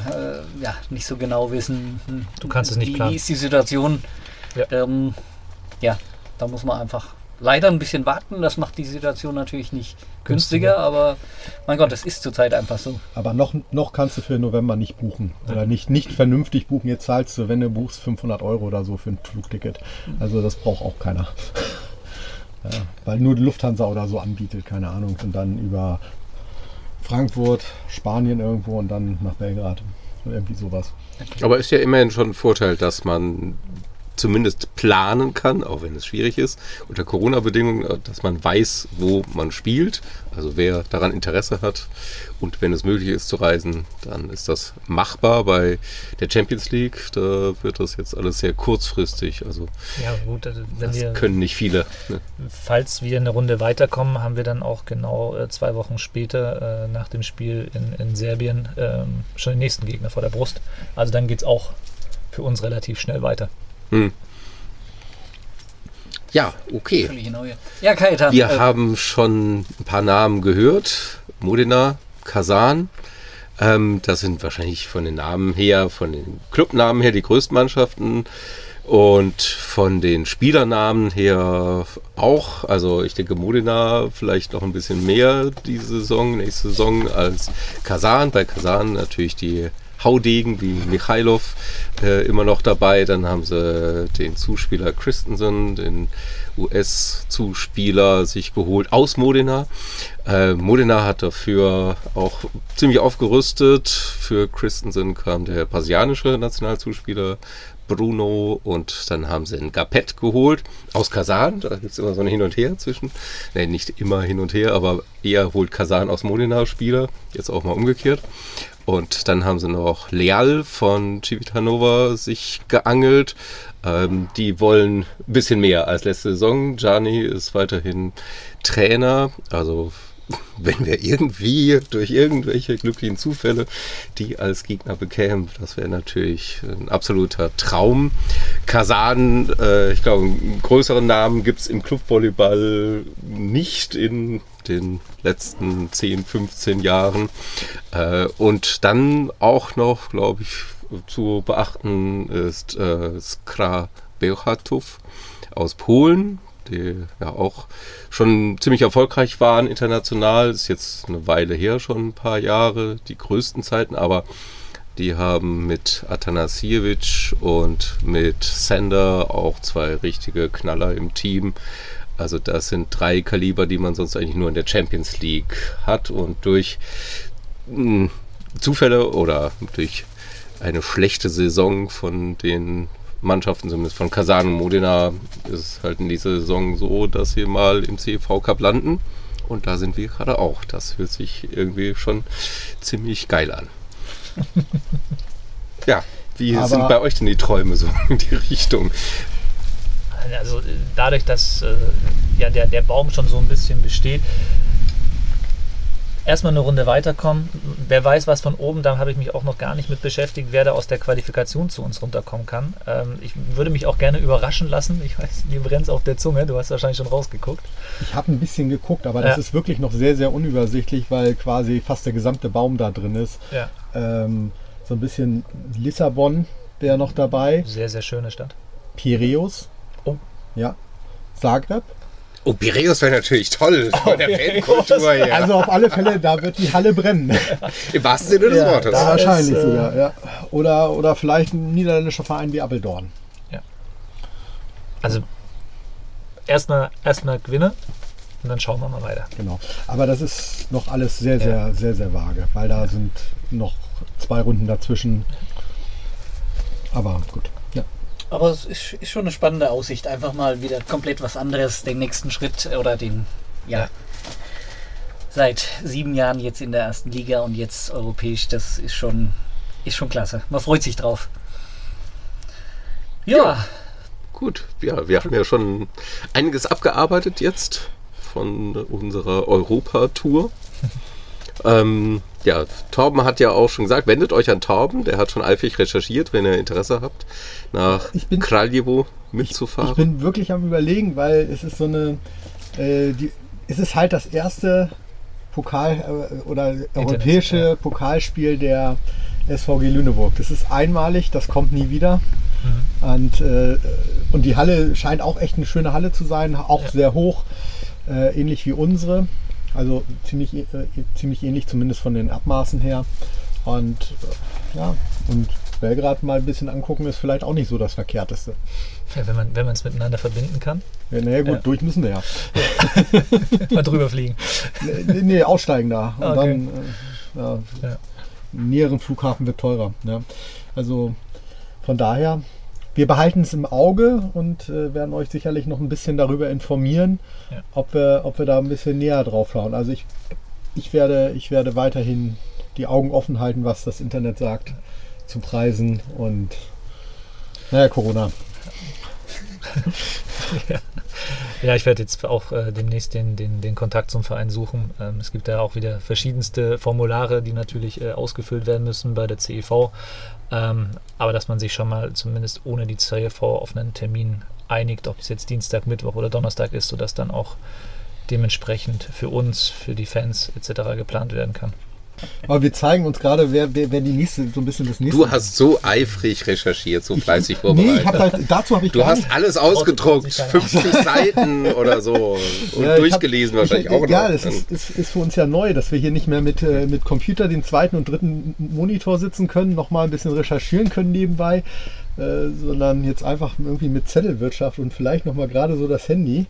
ja, nicht so genau wissen, hm, Du kannst es nicht wie, planen. wie ist die Situation. Ja. Ähm, ja, da muss man einfach leider ein bisschen warten. Das macht die Situation natürlich nicht günstiger, Günstiger. aber mein Gott, es ist zurzeit einfach so. Aber noch, noch kannst du für November nicht buchen. Oder nicht, nicht vernünftig buchen. Jetzt zahlst du, wenn du buchst, 500 Euro oder so für ein Flugticket. Also das braucht auch keiner. Ja, weil nur die Lufthansa oder so anbietet, keine Ahnung. Und dann über Frankfurt, Spanien irgendwo und dann nach Belgrad. Irgendwie sowas. Aber ist ja immerhin schon ein Vorteil, dass man zumindest planen kann, auch wenn es schwierig ist, unter Corona-Bedingungen, dass man weiß, wo man spielt, also wer daran Interesse hat. Und wenn es möglich ist zu reisen, dann ist das machbar. Bei der Champions League, da wird das jetzt alles sehr kurzfristig. Also Ja, gut, also das wir, können nicht viele. Ne? falls wir eine Runde weiterkommen, haben wir dann auch genau äh, zwei Wochen später äh, nach dem Spiel in, in Serbien ähm, schon den nächsten Gegner vor der Brust. Also dann geht es auch für uns relativ schnell weiter. Hm. Ja, okay. Ja, Kajetan. Wir äh, haben schon ein paar Namen gehört. Modena, Kasan. Ähm, das sind wahrscheinlich von den Namen her, von den Clubnamen her die größten Mannschaften. Und von den Spielernamen her auch. Also ich denke Modena vielleicht noch ein bisschen mehr diese Saison, nächste Saison als Kasan. Bei Kasan natürlich die Haudegen wie Michailov äh, immer noch dabei. Dann haben sie den Zuspieler Christensen, den US-Zuspieler sich geholt aus Modena. Äh, Modena hat dafür auch ziemlich aufgerüstet. Für Christensen kam der brasilianische Nationalzuspieler Bruno und dann haben sie einen Gapet geholt aus Kasan. Da gibt es immer so ein Hin und Her zwischen. Ne, nicht immer hin und her, aber eher holt Kasan aus Modena Spieler. Jetzt auch mal umgekehrt. Und dann haben sie noch Leal von Civitanova sich geangelt. Ähm, die wollen ein bisschen mehr als letzte Saison. Gianni ist weiterhin Trainer, also wenn wir irgendwie durch irgendwelche glücklichen Zufälle die als Gegner bekämen, das wäre natürlich ein absoluter Traum. Kasan, äh, ich glaube, einen größeren Namen gibt es im Clubvolleyball nicht in den letzten 10, 15 Jahren. Äh, und dann auch noch, glaube ich, zu beachten ist äh, Skra Bełchatów aus Polen, die ja auch schon ziemlich erfolgreich waren international. Ist jetzt eine Weile her, schon ein paar Jahre, die größten Zeiten, aber die haben mit Atanasiewicz und mit Sander auch zwei richtige Knaller im Team. Also das sind drei Kaliber, die man sonst eigentlich nur in der Champions League hat und durch mh, hm, Zufälle oder durch eine schlechte Saison von den Mannschaften, zumindest von Kasan und Modena, ist es halt in dieser Saison so, dass sie mal im CV Cup landen. Und da sind wir gerade auch. Das hört sich irgendwie schon ziemlich geil an. ja, wie Aber sind bei euch denn die Träume so in die Richtung? Also dadurch, dass äh, ja, der, der Baum schon so ein bisschen besteht, erstmal eine Runde weiterkommen. Wer weiß, was von oben, da habe ich mich auch noch gar nicht mit beschäftigt, wer da aus der Qualifikation zu uns runterkommen kann. Ähm, ich würde mich auch gerne überraschen lassen. Ich weiß, mir brennt es auf der Zunge. Du hast wahrscheinlich schon rausgeguckt. Ich habe ein bisschen geguckt, aber das ja. ist wirklich noch sehr, sehr unübersichtlich, weil quasi fast der gesamte Baum da drin ist. Ja. Ähm, so ein bisschen Lissabon wäre noch dabei. Sehr, sehr schöne Stadt. Piräus. Oh. Ja. Zagreb. Oh, Piräus wäre natürlich toll von der Fankultur her. Also auf alle Fälle, da wird die Halle brennen. Im wahrsten Sinne des ja, Wortes. wahrscheinlich ist, sogar, ja. Oder, oder vielleicht ein niederländischer Verein wie Appeldorn. Ja. Also erstmal erstmal Gewinne und dann schauen wir mal weiter. Genau. Aber das ist noch alles sehr, sehr, ja. sehr, sehr vage, weil da sind noch zwei Runden dazwischen. Aber gut. Aber es ist, ist, schon eine spannende Aussicht. Einfach mal wieder komplett was anderes, den nächsten Schritt oder den, ja, seit sieben Jahren jetzt in der ersten Liga und jetzt europäisch. Das ist schon, ist schon klasse. Man freut sich drauf. Ja. ja. Gut, ja, wir haben ja schon einiges abgearbeitet jetzt von unserer Europa-Tour. ähm, ja, Torben hat ja auch schon gesagt, wendet euch an Torben, der hat schon eifrig recherchiert, wenn ihr Interesse habt, nach bin, Kraljewo mitzufahren. Ich, ich, bin wirklich am überlegen, weil es ist so eine, äh, die, es ist halt das erste Pokal äh, oder europäische ja. Pokalspiel der SVG Lüneburg. Das ist einmalig, das kommt nie wieder. Mhm. Und, äh, und die Halle scheint auch echt eine schöne Halle zu sein, auch ja. sehr hoch, äh, ähnlich wie unsere. Also ziemlich, äh, ziemlich ähnlich, zumindest von den Abmaßen her. Und äh, ja, und Belgrad mal ein bisschen angucken, ist vielleicht auch nicht so das Verkehrteste. Ja, wenn man wenn es miteinander verbinden kann. Ja, naja, gut, ja. durch müssen wir ja. mal drüber fliegen. Nee, nee aussteigen da. Und okay. dann äh, ja, näheren Flughafen wird teurer. Ja. Also von daher, wir behalten es im Auge und äh, werden euch sicherlich noch ein bisschen darüber informieren, ja. ob, wir, ob wir da ein bisschen näher drauf schauen. Also ich, ich, werde, ich werde weiterhin die Augen offen halten, was das Internet sagt zu Preisen und naja, Corona. ja. ja. ich werde jetzt auch äh, demnächst den, den, den Kontakt zum Verein suchen. Ähm, es gibt ja auch wieder verschiedenste Formulare, die natürlich äh, ausgefüllt werden müssen bei der CEV. Ähm, aber dass man sich schon mal zumindest ohne die CEV auf einen Termin einigt, ob es jetzt Dienstag, Mittwoch oder Donnerstag ist, sodass dann auch dementsprechend für uns, für die Fans etc. geplant werden kann. Aber wir zeigen uns gerade, wer, wer, wer die nächste, so ein bisschen das nächste. Du hast so eifrig recherchiert, so fleißig vorbereitet. Nee, ich hab halt, dazu habe ich du gar hast nicht- alles ausgedruckt, sich keiner. 50 Seiten oder so. Und Ja, durchgelesen hab, wahrscheinlich ich, auch Ja, noch. das ist, ist, ist für uns ja neu, dass wir hier nicht mehr mit, äh, mit Computer den zweiten und dritten Monitor sitzen können, nochmal ein bisschen recherchieren können nebenbei, äh, sondern jetzt einfach irgendwie mit Zettelwirtschaft und vielleicht nochmal gerade so das Handy.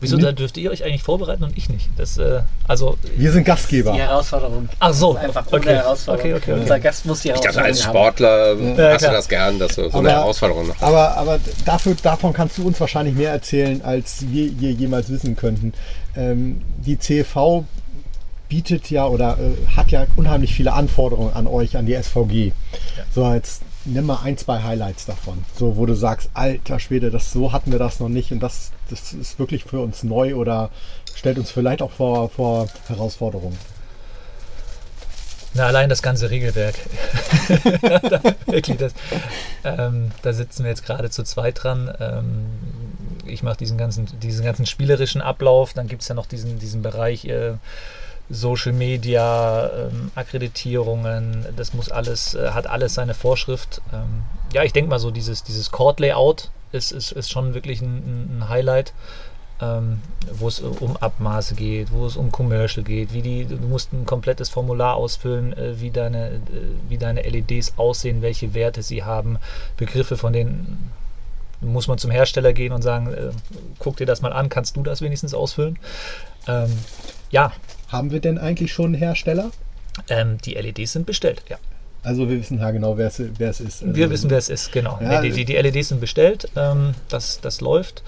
Wieso, da dürft ihr euch eigentlich vorbereiten und ich nicht? Das, äh, also, Wir sind Gastgeber. Die Herausforderung. ach so, Das ist einfach okay. Herausforderung. Okay, okay, okay. Unser Gast muss die ich dachte, Herausforderung als haben. Sportler Ja, hast du klar. das gern, dass du so Aber- eine Herausforderung noch Aber, aber dafür, davon kannst du uns wahrscheinlich mehr erzählen, als wir hier jemals wissen könnten. Ähm, die CEV bietet ja oder äh, hat ja unheimlich viele Anforderungen an euch, an die SVG. So, jetzt nimm mal ein, zwei Highlights davon. So, wo du sagst, alter Schwede, das, so hatten wir das noch nicht und das, das ist wirklich für uns neu oder stellt uns vielleicht auch vor, vor Herausforderungen. Na, allein das ganze Regelwerk. Da- Wirklich, das, ähm, da sitzen wir jetzt gerade zu zweit dran. Ähm, ich mache diesen ganzen, diesen ganzen spielerischen Ablauf. Dann gibt es ja noch diesen, diesen Bereich äh, Social Media, ähm, Akkreditierungen. Das muss alles, äh, hat alles seine Vorschrift. Ähm, ja, ich denke mal so, dieses, dieses Court-Layout ist, ist, ist schon wirklich ein, ein Highlight ähm, wo es um Abmaße geht, wo es um Commercial geht, wie die, du musst ein komplettes Formular ausfüllen, äh, wie, deine, äh, wie deine LEDs aussehen, welche Werte sie haben, Begriffe von denen muss man zum Hersteller gehen und sagen, äh, guck dir das mal an, kannst du das wenigstens ausfüllen? Ähm, ja, Haben wir denn eigentlich schon einen Hersteller? ähm, die LEDs sind bestellt, ja. Also wir wissen ja genau, wer es, ist. Wir Also, wissen, wer es ist, genau. Ja, nee, die, die, LEDs sind bestellt, ähm, das, das läuft.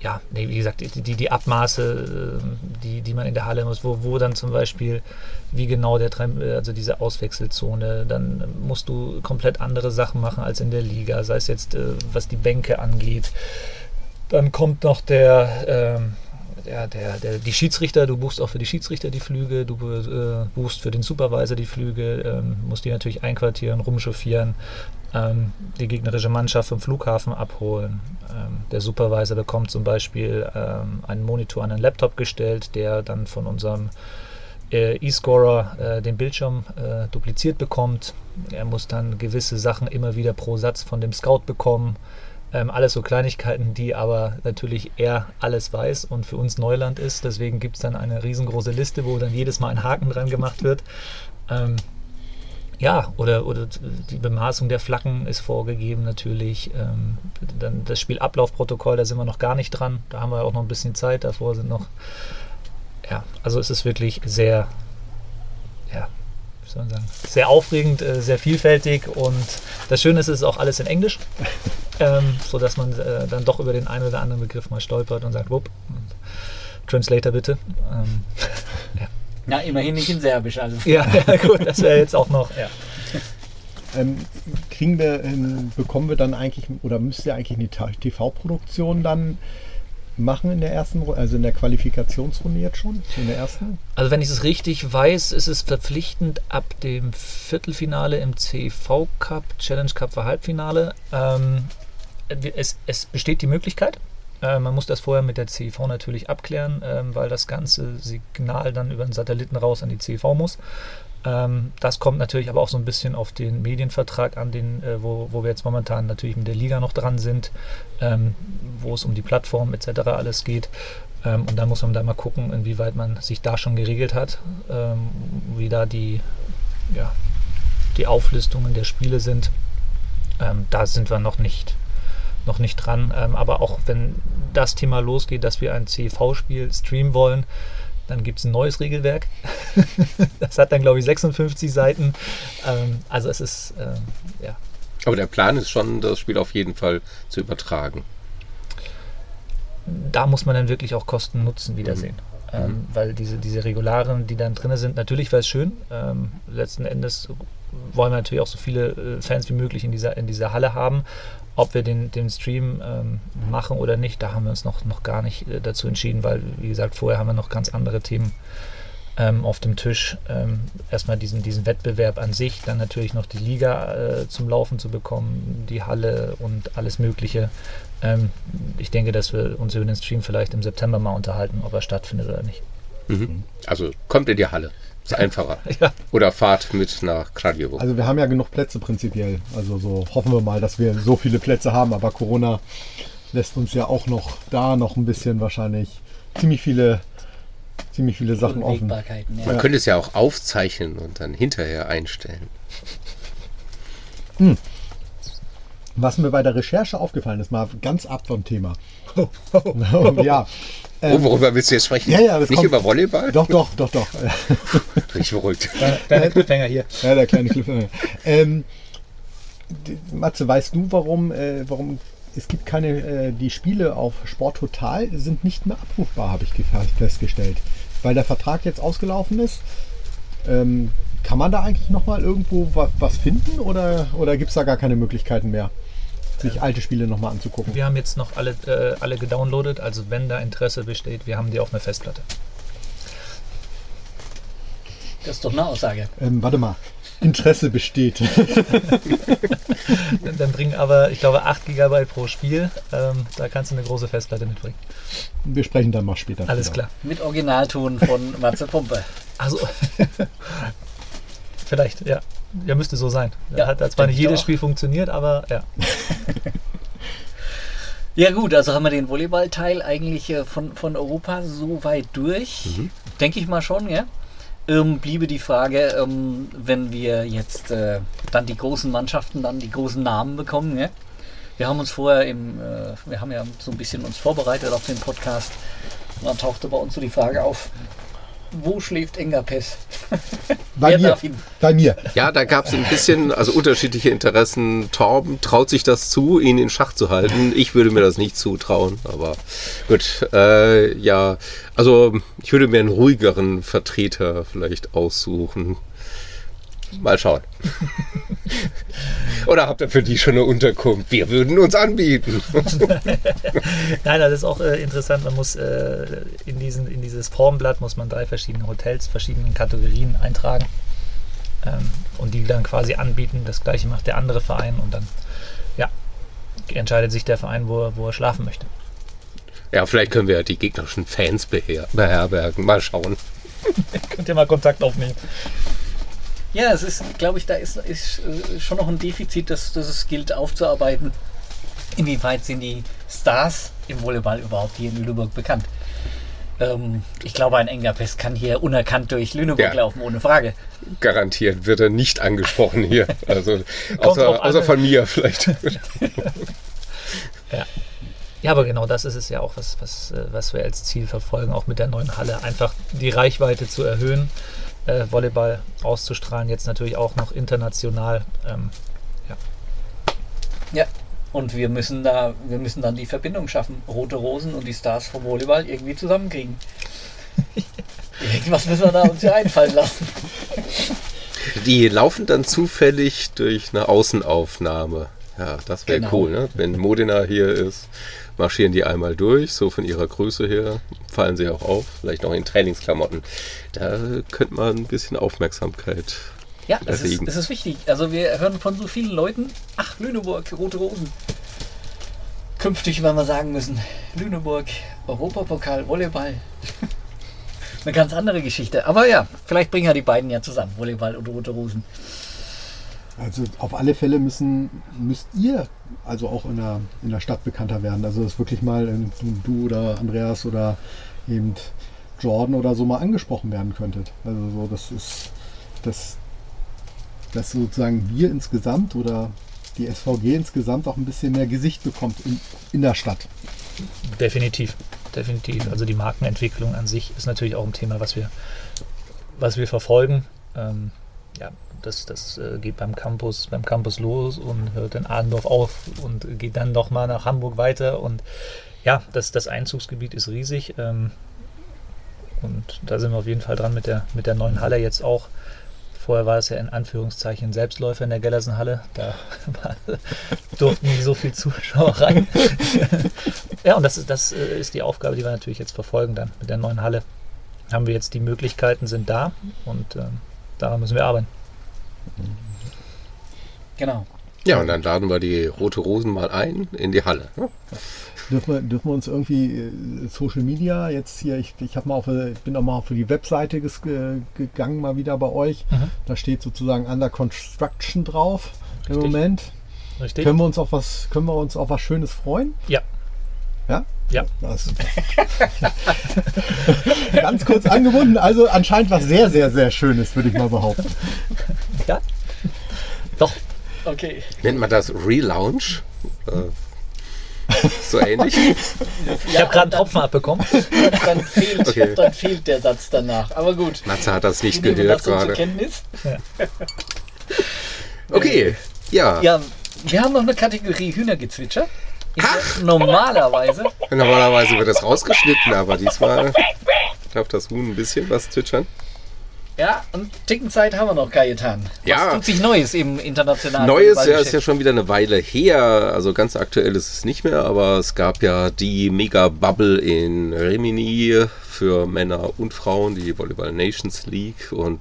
Ja, nee, wie gesagt, die, die, Abmaße, ähm, die, die man in der Halle muss, wo, wo dann zum Beispiel, wie genau der Trem also diese Auswechselzone, dann musst du komplett andere Sachen machen als in der Liga, sei es jetzt, äh, was die Bänke angeht. Dann kommt noch der, ähm, der, der, der, die Schiedsrichter, du buchst auch für die Schiedsrichter die Flüge, du äh, buchst für den Supervisor die Flüge, ähm, musst die natürlich einquartieren, rumchauffieren, ähm, die gegnerische Mannschaft vom Flughafen abholen. Ähm, der Supervisor bekommt zum Beispiel ähm, einen Monitor an einen Laptop gestellt, der dann von unserem äh, E-Scorer äh, den Bildschirm äh, dupliziert bekommt. Er muss dann gewisse Sachen immer wieder pro Satz von dem Scout bekommen. Ähm, alles so Kleinigkeiten, die aber natürlich er alles weiß und für uns Neuland ist. Deswegen gibt es dann eine riesengroße Liste, wo dann jedes Mal ein Haken dran gemacht wird. Ähm, ja, oder, oder die Bemaßung der Flaggen ist vorgegeben natürlich. Ähm, dann das Spielablaufprotokoll, da sind wir noch gar nicht dran. Da haben wir auch noch ein bisschen Zeit. Davor sind noch. Ja, also es ist wirklich sehr, ja, soll man sagen, sehr aufregend, äh, sehr vielfältig und das Schöne ist, es ist auch alles in Englisch, ähm, sodass man äh, dann doch über den einen oder anderen Begriff mal stolpert und sagt, wupp, Translator bitte. Ähm, Ja, immerhin nicht in Serbisch. Also. ja, ja, gut, das wäre jetzt auch noch. Ja. Ähm, kriegen wir, ähm, bekommen wir dann eigentlich, oder müsst ihr eigentlich eine TV-Produktion dann machen in der ersten, also in der Qualifikationsrunde jetzt schon? In der ersten? Also wenn ich es richtig weiß, ist es verpflichtend ab dem Viertelfinale im CV Cup, Challenge Cup für Halbfinale. Ähm, es, es besteht die Möglichkeit. Äh, man muss das vorher mit der CEV natürlich abklären, ähm, weil das ganze Signal dann über den Satelliten raus an die CEV muss. Ähm, das kommt natürlich aber auch so ein bisschen auf den Medienvertrag an, den, äh, wo, wo wir jetzt momentan natürlich mit der Liga noch dran sind, ähm, wo es um die Plattform etc. alles geht. Ähm, und dann muss man da mal gucken, inwieweit man sich da schon geregelt hat, ähm, wie da die, ja, die Auflistungen der Spiele sind. Ähm, da sind wir noch nicht, noch nicht dran. Ähm, aber auch wenn das Thema losgeht, dass wir ein CV-Spiel streamen wollen, dann gibt es ein neues Regelwerk. das hat dann, glaube ich, 56 Seiten. Ähm, also es ist, ähm, ja, Aber der Plan ist schon, das Spiel auf jeden Fall zu übertragen. da muss man dann wirklich auch Kosten-Nutzen wiedersehen. Ähm, weil diese, diese Regularien, die dann drin sind, natürlich wäre es schön. Ähm, letzten Endes wollen wir natürlich auch so viele äh, Fans wie möglich in dieser, in dieser Halle haben. Ob wir den, den Stream ähm, machen oder nicht, da haben wir uns noch, noch gar nicht äh, dazu entschieden, weil, wie gesagt, vorher haben wir noch ganz andere Themen ähm, auf dem Tisch. Ähm, erstmal diesen, diesen Wettbewerb an sich, dann natürlich noch die Liga äh, zum Laufen zu bekommen, die Halle und alles Mögliche. Ähm, ich denke, dass wir uns über den Stream vielleicht im September mal unterhalten, ob er stattfindet oder nicht. Mhm. Also kommt in die Halle. Ist einfacher. Ja. Oder fahrt mit nach Kraljevo. Also wir haben ja genug Plätze prinzipiell. Also so hoffen wir mal, dass wir so viele Plätze haben. Aber Corona lässt uns ja auch noch da noch ein bisschen wahrscheinlich ziemlich viele, ziemlich viele Sachen offen. Ja. Man könnte es ja auch aufzeichnen und dann hinterher einstellen. Was mir bei der Recherche aufgefallen ist, mal ganz ab vom Thema. ja. Oh, worüber willst du jetzt sprechen? Ähm, ja, ja, Nicht kommt- über Volleyball? Doch, doch, doch, doch. Bin ich beruhigt. Deine Cliffhanger hier. Ja, der kleine Cliffhanger. ähm, Matze, weißt du, warum, äh, warum es gibt keine, äh, die Spiele auf Sport Total sind nicht mehr abrufbar, habe ich ge- festgestellt. Weil der Vertrag jetzt ausgelaufen ist. Ähm, kann man da eigentlich nochmal irgendwo wa was finden oder, oder gibt es da gar keine Möglichkeiten mehr, sich alte Spiele nochmal anzugucken? Wir haben jetzt noch alle, äh, alle gedownloadet, also wenn da Interesse besteht, wir haben die auf einer Festplatte. Das ist doch eine Aussage. Ähm, warte mal, Interesse besteht. Dann bringen aber, ich glaube, 8 GB pro Spiel. Ähm, da kannst du eine große Festplatte mitbringen. Wir sprechen dann mal später. Alles drüber. klar. Mit Originalton von Matze Pumpe. Also, vielleicht, ja. Ja, müsste so sein. Ja, hat zwar nicht ich jedes auch. Spiel funktioniert, aber ja. Ja gut, also haben wir den Volleyballteil eigentlich äh, von, von Europa so weit durch. Denke ich mal schon, ja. Ähm, bliebe die Frage, ähm, wenn wir jetzt äh, dann die großen Mannschaften, dann die großen Namen bekommen, ja. Wir haben uns vorher im, äh, wir haben ja so ein bisschen uns vorbereitet auf den Podcast. Und dann tauchte bei uns so die Frage auf, wo schläft Engapes? Bei Wer mir. Bei mir. Ja, da gab es ein bisschen, also unterschiedliche Interessen. Torben traut sich das zu, ihn in Schach zu halten. Ich würde mir das nicht zutrauen, aber gut. Äh, ja, also ich würde mir einen ruhigeren Vertreter vielleicht aussuchen. Mal schauen. Oder habt ihr für die schon eine Unterkunft? Wir würden uns anbieten. Nein, das ist auch äh, interessant. Man muss äh, in, diesen, in dieses Formblatt muss man drei verschiedene Hotels, verschiedenen Kategorien eintragen ähm, und die dann quasi anbieten. Das gleiche macht der andere Verein und dann ja, entscheidet sich der Verein, wo er, wo er schlafen möchte. Ja, vielleicht können wir ja die gegnerischen Fans beher beherbergen. Mal schauen. Könnt ihr mal Kontakt aufnehmen. Ja, es ist, glaube ich, da ist, ist äh, schon noch ein Defizit, das, das es gilt aufzuarbeiten. Inwieweit sind die Stars im Volleyball überhaupt hier in Lüneburg bekannt? Ähm, ich glaube, ein Engapes kann hier unerkannt durch Lüneburg Ja. laufen, ohne Frage. Garantiert wird er nicht angesprochen hier. Also außer, außer von mir vielleicht. Ja, aber genau das ist es ja auch, was, was, äh, was wir als Ziel verfolgen, auch mit der neuen Halle. Einfach die Reichweite zu erhöhen, äh, Volleyball auszustrahlen, jetzt natürlich auch noch international. Ähm, Ja. Und wir müssen da, wir müssen dann die Verbindung schaffen. Rote Rosen und die Stars vom Volleyball irgendwie zusammenkriegen. Irgendwas müssen wir da uns ja einfallen lassen. Die laufen dann zufällig durch eine Außenaufnahme. Ja, das wäre Genau. cool, ne? Wenn Modena hier ist, marschieren die einmal durch, so von ihrer Größe her, fallen sie auch auf, vielleicht noch in Trainingsklamotten. Da könnte man ein bisschen Aufmerksamkeit. Ja, das ist, das ist wichtig. Also wir hören von so vielen Leuten, ach, Lüneburg, Rote Rosen. Künftig werden wir sagen müssen, Lüneburg, Europapokal, Volleyball. Eine ganz andere Geschichte. Aber ja, vielleicht bringen ja die beiden ja zusammen, Volleyball und Rote Rosen. Also auf alle Fälle müssen, müsst ihr also auch in der, in der Stadt bekannter werden. Also dass wirklich mal du, oder Andreas oder eben Jordan oder so mal angesprochen werden könntet. Also so, das ist das, dass sozusagen wir insgesamt oder die SVG insgesamt auch ein bisschen mehr Gesicht bekommt in, in der Stadt. definitiv, definitiv. Also die Markenentwicklung an sich ist natürlich auch ein Thema, was wir, was wir verfolgen. Ähm, ja, das, das äh, geht beim Campus, beim Campus los und hört in Adendorf auf und geht dann nochmal nach Hamburg weiter. Und ja, das, das Einzugsgebiet ist riesig. Ähm, und da sind wir auf jeden Fall dran mit der, mit der neuen Halle jetzt auch. Vorher war es ja in Anführungszeichen Selbstläufer in der Gellersenhalle. Da durften nicht so viel Zuschauer rein. ja, und das ist, das äh, ist die Aufgabe, die wir natürlich jetzt verfolgen dann mit der neuen Halle. Haben wir jetzt die Möglichkeiten, sind da und ähm, daran müssen wir arbeiten. Genau. Ja, und dann laden wir die Rote Rosen mal ein in die Halle. ne? Dürfen wir, dürfen wir uns irgendwie äh, Social Media jetzt hier, ich, ich, mal auf, äh, ich bin auch mal auf die Webseite ges, äh, gegangen, mal wieder bei euch. Mhm. Da steht sozusagen Under Construction drauf im Richtig. Moment. Richtig? Können wir uns auf was, können wir uns auf was Schönes freuen? Ja. Ja? Ja. Das Ganz kurz angebunden, also anscheinend was sehr, sehr, sehr Schönes, würde ich mal behaupten. Ja. Doch. Okay. Nennt man das Relaunch? Äh, so ähnlich? Ich habe gerade einen Tropfen abbekommen. Dann fehlt, Okay. dann fehlt der Satz danach. Aber gut. Matze hat das nicht gehört das gerade. Kenntnis. Okay, ja. Ja, wir haben noch eine Kategorie Hühnergezwitscher. Der Normalerweise. Normalerweise wird das rausgeschnitten, aber diesmal darf das Huhn ein bisschen was zwitschern. Ja, und Tickenzeit haben wir noch, Gajetan. Was Ja. tut sich Neues im internationalen Neues ja, ist ja schon wieder eine Weile her, also ganz aktuell ist es nicht mehr, aber es gab ja die Mega-Bubble in Rimini für Männer und Frauen, die Volleyball Nations League. Und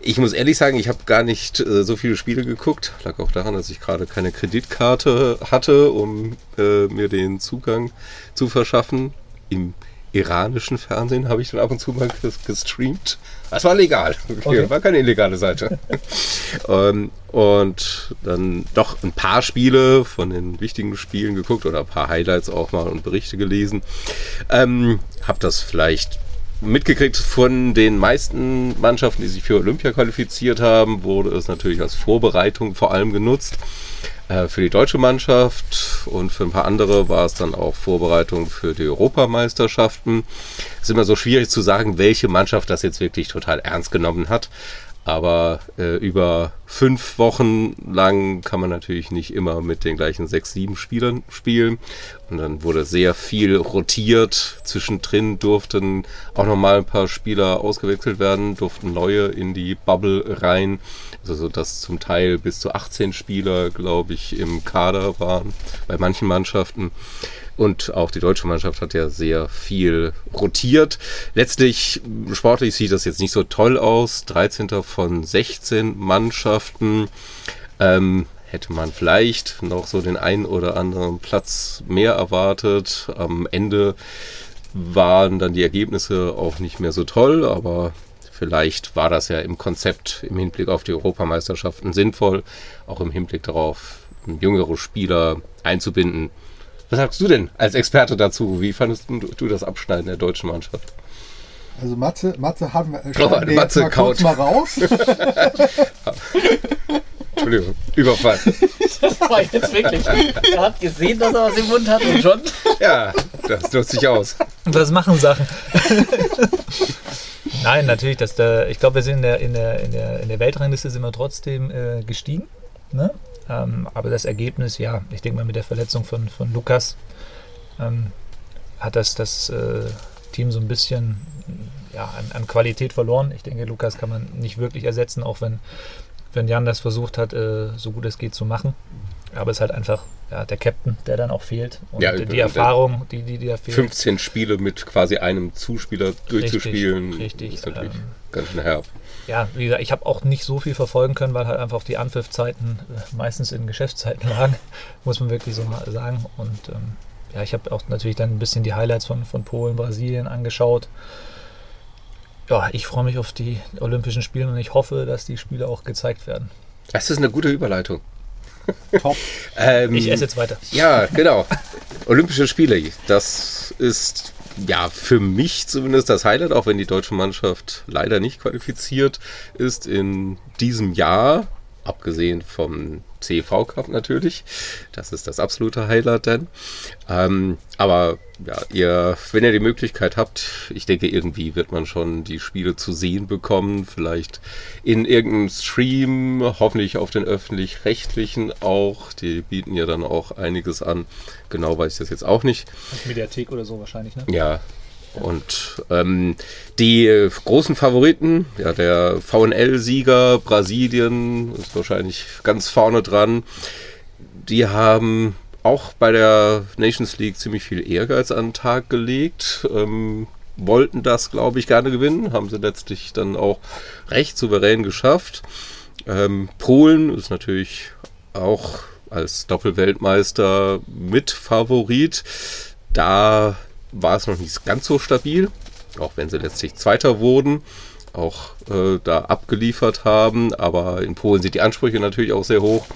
ich muss ehrlich sagen, ich habe gar nicht äh, so viele Spiele geguckt. Lag auch daran, dass ich gerade keine Kreditkarte hatte, um äh, mir den Zugang zu verschaffen. Im iranischen Fernsehen habe ich dann ab und zu mal ges- gestreamt. Das war legal. Okay. War keine illegale Seite. ähm, und dann doch ein paar Spiele von den wichtigen Spielen geguckt oder ein paar Highlights auch mal und Berichte gelesen. Ähm, hab das vielleicht mitgekriegt von den meisten Mannschaften, die sich für Olympia qualifiziert haben, wurde es natürlich als Vorbereitung vor allem genutzt. Äh, Für die deutsche Mannschaft und für ein paar andere war es dann auch Vorbereitung für die Europameisterschaften. Es ist immer so schwierig zu sagen, welche Mannschaft das jetzt wirklich total ernst genommen hat. Aber äh, über fünf Wochen lang kann man natürlich nicht immer mit den gleichen sechs, sieben Spielern spielen. Und dann wurde sehr viel rotiert. Zwischendrin durften auch nochmal ein paar Spieler ausgewechselt werden, durften neue in die Bubble rein. Also so, dass zum Teil bis zu 18 Spieler, glaube ich, im Kader waren bei manchen Mannschaften. Und auch die deutsche Mannschaft hat ja sehr viel rotiert. Letztlich, sportlich sieht das jetzt nicht so toll aus. 13. von 16 Mannschaften. Ähm, hätte man vielleicht noch so den einen oder anderen Platz mehr erwartet. Am Ende waren dann die Ergebnisse auch nicht mehr so toll, aber vielleicht war das ja im Konzept im Hinblick auf die Europameisterschaften sinnvoll, auch im Hinblick darauf, jüngere Spieler einzubinden. Was sagst du denn als Experte dazu? Wie fandest du, du das Abschneiden der deutschen Mannschaft? Also Matze, Matze haben wir, Oh, wir Matze mal kurz kaut. mal raus. Entschuldigung, Überfall. Das war jetzt wirklich. Er hat gesehen, dass er was im Mund hat und schon. Ja, das nutzt sich aus. Was machen Sachen? Nein, natürlich, dass der, ich glaube, wir sind in der, in der, in der, in der Weltrangliste sind wir trotzdem äh, gestiegen. Ne? Ähm, aber das Ergebnis, ja, ich denke mal mit der Verletzung von, von Lukas ähm, hat das, das äh, Team so ein bisschen ja, an, an Qualität verloren. Ich denke, Lukas kann man nicht wirklich ersetzen, auch wenn, wenn Jan das versucht hat, äh, so gut es geht zu machen. Aber es ist halt einfach ja, der Captain, der dann auch fehlt. Und Ja, die Erfahrung, die, die, die da fehlt. 15 Spiele mit quasi einem Zuspieler durchzuspielen, richtig, ist natürlich ähm, ganz schön herb. Ja, wie gesagt, ich habe auch nicht so viel verfolgen können, weil halt einfach die Anpfiffzeiten äh, meistens in Geschäftszeiten lagen, muss man wirklich so mal sagen. Und ähm, ja, ich habe auch natürlich dann ein bisschen die Highlights von, von Polen, Brasilien angeschaut. Ja, ich freue mich auf die Olympischen Spiele und ich hoffe, dass die Spiele auch gezeigt werden. Das ist eine gute Überleitung. Top. Ähm, Ich esse jetzt weiter. Ja, genau. Olympische Spiele, das ist ja für mich zumindest das Highlight, auch wenn die deutsche Mannschaft leider nicht qualifiziert ist in diesem Jahr, abgesehen vom CV Cup natürlich. Das ist das absolute Highlight dann. Ähm, aber ja, ihr, wenn ihr die Möglichkeit habt, ich denke, irgendwie wird man schon die Spiele zu sehen bekommen. Vielleicht in irgendeinem Stream, hoffentlich auf den öffentlich-rechtlichen auch. Die bieten ja dann auch einiges an. Genau weiß ich das jetzt auch nicht. Mediathek oder so wahrscheinlich, ne? Ja. Und ähm, die äh, großen Favoriten, ja, der VNL-Sieger Brasilien ist wahrscheinlich ganz vorne dran. Die haben auch bei der Nations League ziemlich viel Ehrgeiz an den Tag gelegt. Ähm, wollten das, glaube ich, gerne gewinnen. Haben sie letztlich dann auch recht souverän geschafft. Ähm, Polen ist natürlich auch als Doppelweltmeister mit Favorit. Da war es noch nicht ganz so stabil, auch wenn sie letztlich Zweiter wurden, auch äh, da abgeliefert haben. Aber in Polen sind die Ansprüche natürlich auch sehr hoch.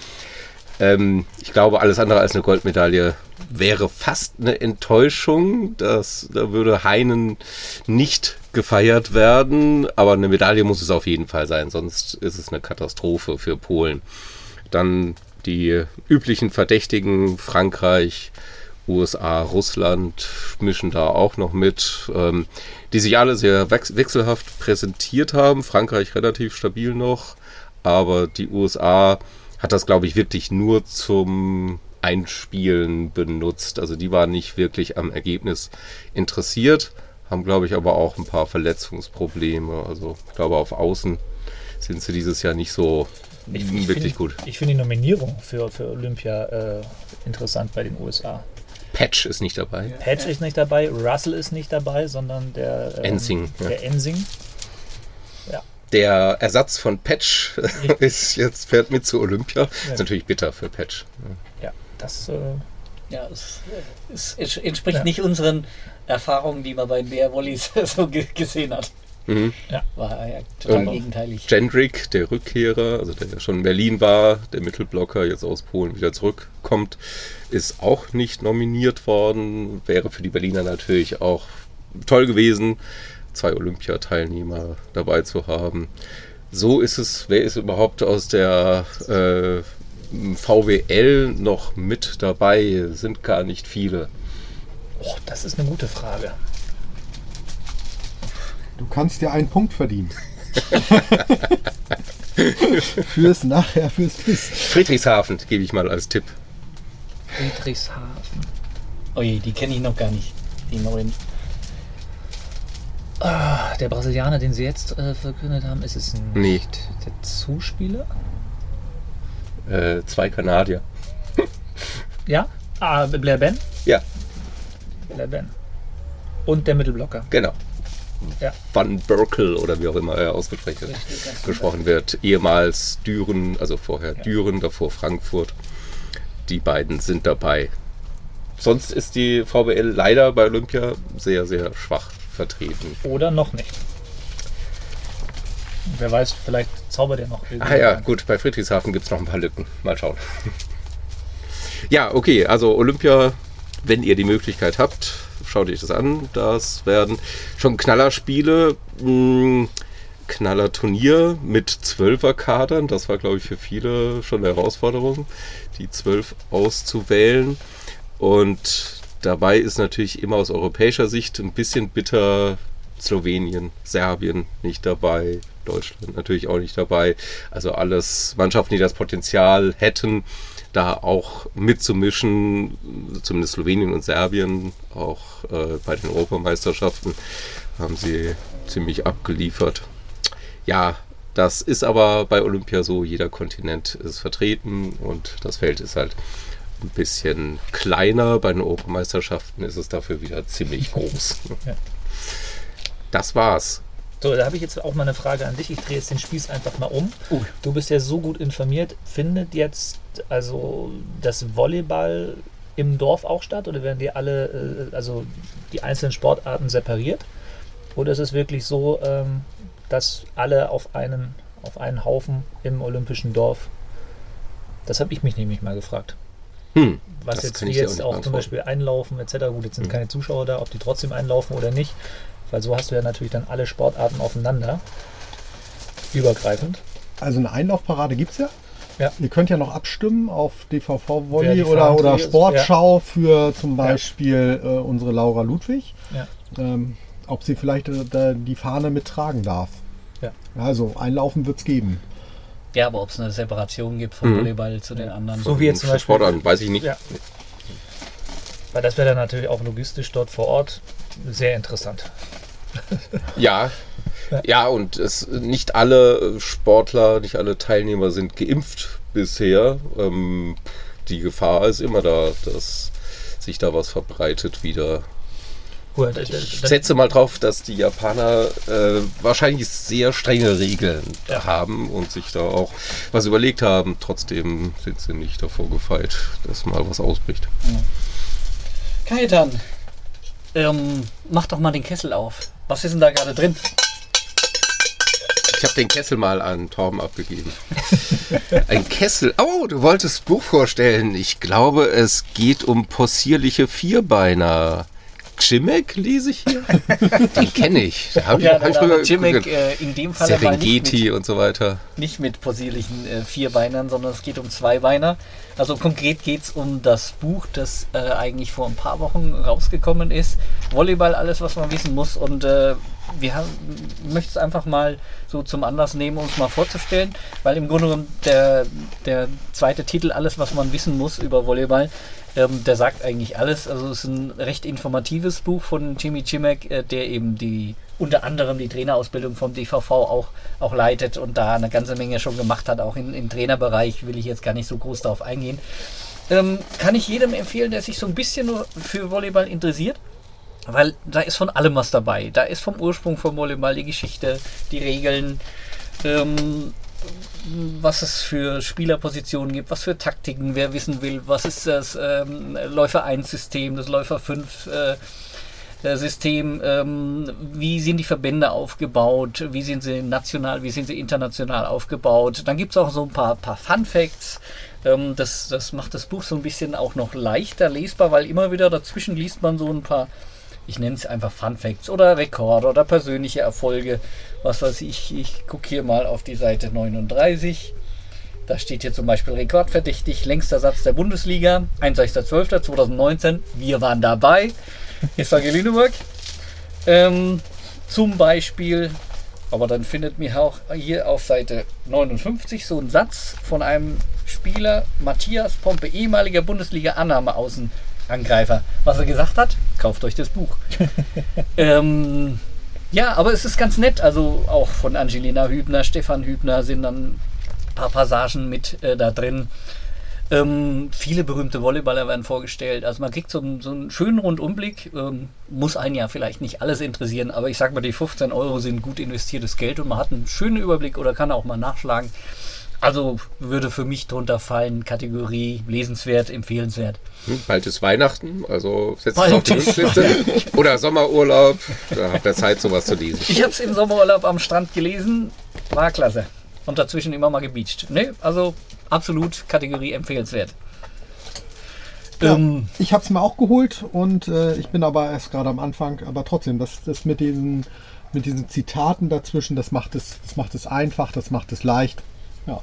Ähm, ich glaube, alles andere als eine Goldmedaille wäre fast eine Enttäuschung. Das, da würde Heinen nicht gefeiert werden, aber eine Medaille muss es auf jeden Fall sein, sonst ist es eine Katastrophe für Polen. Dann die üblichen Verdächtigen, Frankreich, USA, Russland mischen da auch noch mit, ähm, die sich alle sehr wechselhaft präsentiert haben. Frankreich relativ stabil noch, aber die USA hat das, glaube ich, wirklich nur zum Einspielen benutzt. Also die waren nicht wirklich am Ergebnis interessiert, haben, glaube ich, aber auch ein paar Verletzungsprobleme. Also ich glaube, auf Außen sind sie dieses Jahr nicht so ich, ich wirklich find, gut. Ich finde die Nominierung für, für Olympia äh, interessant bei den USA. Patch ist nicht dabei. Patch ist nicht dabei, Russell ist nicht dabei, sondern der ähm, Ensing. Der ja. Ensing. Ja. Der Ersatz von Patch ist jetzt fährt mit zu Olympia. Ja. Ist natürlich bitter für Patch. Ja, das. Äh, ja, es, es, es entspricht ja. nicht unseren Erfahrungen, die man bei Bear Wallis so gesehen hat. Mhm. Ja. War ja total und gegenteilig. Jendrik, der Rückkehrer, also der ja schon in Berlin war, der Mittelblocker, jetzt aus Polen wieder zurückkommt, ist auch nicht nominiert worden. Wäre für die Berliner natürlich auch toll gewesen, zwei Olympiateilnehmer dabei zu haben. So ist es, wer ist überhaupt aus der äh, VWL noch mit dabei? Sind gar nicht viele. Oh, das ist eine gute Frage. Du kannst dir einen Punkt verdienen. fürs Nachher, fürs Bis. Friedrichshafen gebe ich mal als Tipp. Friedrichshafen. Oh je, die kenne ich noch gar nicht. Die neuen. Ah, der Brasilianer, den sie jetzt äh, verkündet haben, ist es nicht nee. der Zuspieler? Äh, zwei Kanadier. ja? Ah, Blair Ben? Ja. Blair Ben. Und der Mittelblocker. Genau. Van Berkel oder wie auch immer er ausgesprochen gesprochen wird. Ehemals Düren, also vorher ja. Düren, davor Frankfurt. Die beiden sind dabei. Sonst ist die VWL leider bei Olympia sehr, sehr schwach vertreten. Oder noch nicht. Wer weiß, vielleicht zaubert er noch. Ah ja, gut, bei Friedrichshafen gibt es noch ein paar Lücken. Mal schauen. ja, okay, also Olympia, wenn ihr die Möglichkeit habt, schaut euch das an. Das werden schon Knallerspiele. Hm, Knaller-Turnier mit Zwölfer-Kadern. Das war, glaube ich, für viele schon eine Herausforderung, die zwölf auszuwählen. Und dabei ist natürlich immer aus europäischer Sicht ein bisschen bitter Slowenien, Serbien nicht dabei, Deutschland natürlich auch nicht dabei. Also alles Mannschaften, die das Potenzial hätten, da auch mitzumischen, zumindest Slowenien und Serbien, auch äh, bei den Europameisterschaften haben sie ziemlich abgeliefert. Ja, das ist aber bei Olympia so, jeder Kontinent ist vertreten und das Feld ist halt ein bisschen kleiner. Bei den Europameisterschaften ist es dafür wieder ziemlich groß. Das war's. So, da habe ich jetzt auch mal eine Frage an dich. Ich drehe jetzt den Spieß einfach mal um. Uh. Du bist ja so gut informiert. Findet jetzt also das Volleyball im Dorf auch statt oder werden die alle, äh, also die einzelnen Sportarten separiert? Oder ist es wirklich so, ähm, dass alle auf einen, auf einen Haufen im olympischen Dorf? Das habe ich mich nämlich mal gefragt. Hm, Was jetzt wie jetzt auch, auch zum Beispiel einlaufen etc. Gut, jetzt sind hm. keine Zuschauer da, ob die trotzdem einlaufen oder nicht. Weil so hast du ja natürlich dann alle Sportarten aufeinander. Übergreifend. Also eine Einlaufparade gibt es ja. Ja. Ihr könnt ja noch abstimmen auf DVV Volley oder, oder Sportschau ja. für zum Beispiel ja. äh, unsere Laura Ludwig. Ähm, ob sie vielleicht äh, die Fahne mittragen darf. Also einlaufen wird es geben. Ja, aber ob es eine Separation gibt vom mhm. Volleyball zu den anderen. So wie jetzt zum Beispiel. Sportarten, weiß ich nicht. Weil das wäre dann natürlich auch logistisch dort vor Ort sehr interessant. ja. Ja, und es, nicht alle Sportler, nicht alle Teilnehmer sind geimpft bisher. Ähm, die Gefahr ist immer da, dass sich da was verbreitet wieder. Gut, ich setze mal drauf, dass die Japaner äh, wahrscheinlich sehr strenge Regeln ja. haben und sich da auch was überlegt haben. Trotzdem sind sie nicht davor gefeit, dass mal was ausbricht. Ja. Kajetan, ähm, mach doch mal den Kessel auf. Was ist denn da gerade drin? Ich habe den Kessel mal an Torben abgegeben. Ein Kessel. Oh, du wolltest Buch vorstellen. Ich glaube, es geht um possierliche Vierbeiner. Chimek lese ich hier. Den kenne ich. Da habe ja, ich, hab ich Chimek, äh, in dem Fall Serengeti mit, und so weiter. Nicht mit possierlichen äh, Vierbeinern, sondern es geht um Zweibeiner. Also konkret geht es um das Buch, das äh, eigentlich vor ein paar Wochen rausgekommen ist. Volleyball, alles, was man wissen muss. Und äh, wir möchten es einfach mal so zum Anlass nehmen, uns mal vorzustellen, weil im Grunde genommen der, der zweite Titel, alles, was man wissen muss über Volleyball, ähm, der sagt eigentlich alles. Also es ist ein recht informatives Buch von Jimmy Chimek, äh, der eben die unter anderem die Trainerausbildung vom DVV auch, auch leitet und da eine ganze Menge schon gemacht hat, auch in, im Trainerbereich, will ich jetzt gar nicht so groß darauf eingehen. Ähm, kann ich jedem empfehlen, der sich so ein bisschen nur für Volleyball interessiert. Weil da ist von allem was dabei. Da ist vom Ursprung vom Volleyball die Geschichte, die Regeln, ähm, was es für Spielerpositionen gibt, was für Taktiken, wer wissen will, was ist das ähm, Läufer 1 System, das Läufer 5 äh, äh, System, ähm, wie sind die Verbände aufgebaut, wie sind sie national, wie sind sie international aufgebaut. Dann gibt es auch so ein paar, paar Fun Facts. Ähm, das, das macht das Buch so ein bisschen auch noch leichter lesbar, weil immer wieder dazwischen liest man so ein paar ich nenne es einfach Fun Facts oder Rekorde oder persönliche Erfolge. Was weiß ich, ich gucke hier mal auf die Seite 39. Da steht hier zum Beispiel rekordverdächtig, längster Satz der Bundesliga, 21.12.2019. Wir waren dabei. SAG Lüneburg. Ähm, zum Beispiel, aber dann findet mir auch hier auf Seite 59 so ein Satz von einem Spieler, Matthias Pompe, ehemaliger Bundesliga-Annahme-Außen. Angreifer. Was er gesagt hat, kauft euch das Buch. ähm, ja, aber es ist ganz nett. Also auch von Angelina Hübner, Stefan Hübner sind dann ein paar Passagen mit äh, da drin. Ähm, viele berühmte Volleyballer werden vorgestellt. Also man kriegt so, so einen schönen Rundumblick. Ähm, muss einen ja vielleicht nicht alles interessieren, aber ich sag mal, die 15 Euro sind gut investiertes Geld und man hat einen schönen Überblick oder kann auch mal nachschlagen. Also würde für mich drunter fallen, Kategorie lesenswert, empfehlenswert. Hm, bald ist Weihnachten, also setzt es auf die Wunschliste. Oder Sommerurlaub, da habt ihr Zeit, sowas zu lesen. Ich habe es im Sommerurlaub am Strand gelesen, war klasse. Und dazwischen immer mal gebeacht. Ne, also absolut Kategorie empfehlenswert. Ja, ähm, ich habe es mir auch geholt und äh, ich bin aber erst gerade am Anfang, aber trotzdem, das, das mit diesen mit diesen Zitaten dazwischen, das macht es, das macht es einfach, das macht es leicht. Ja.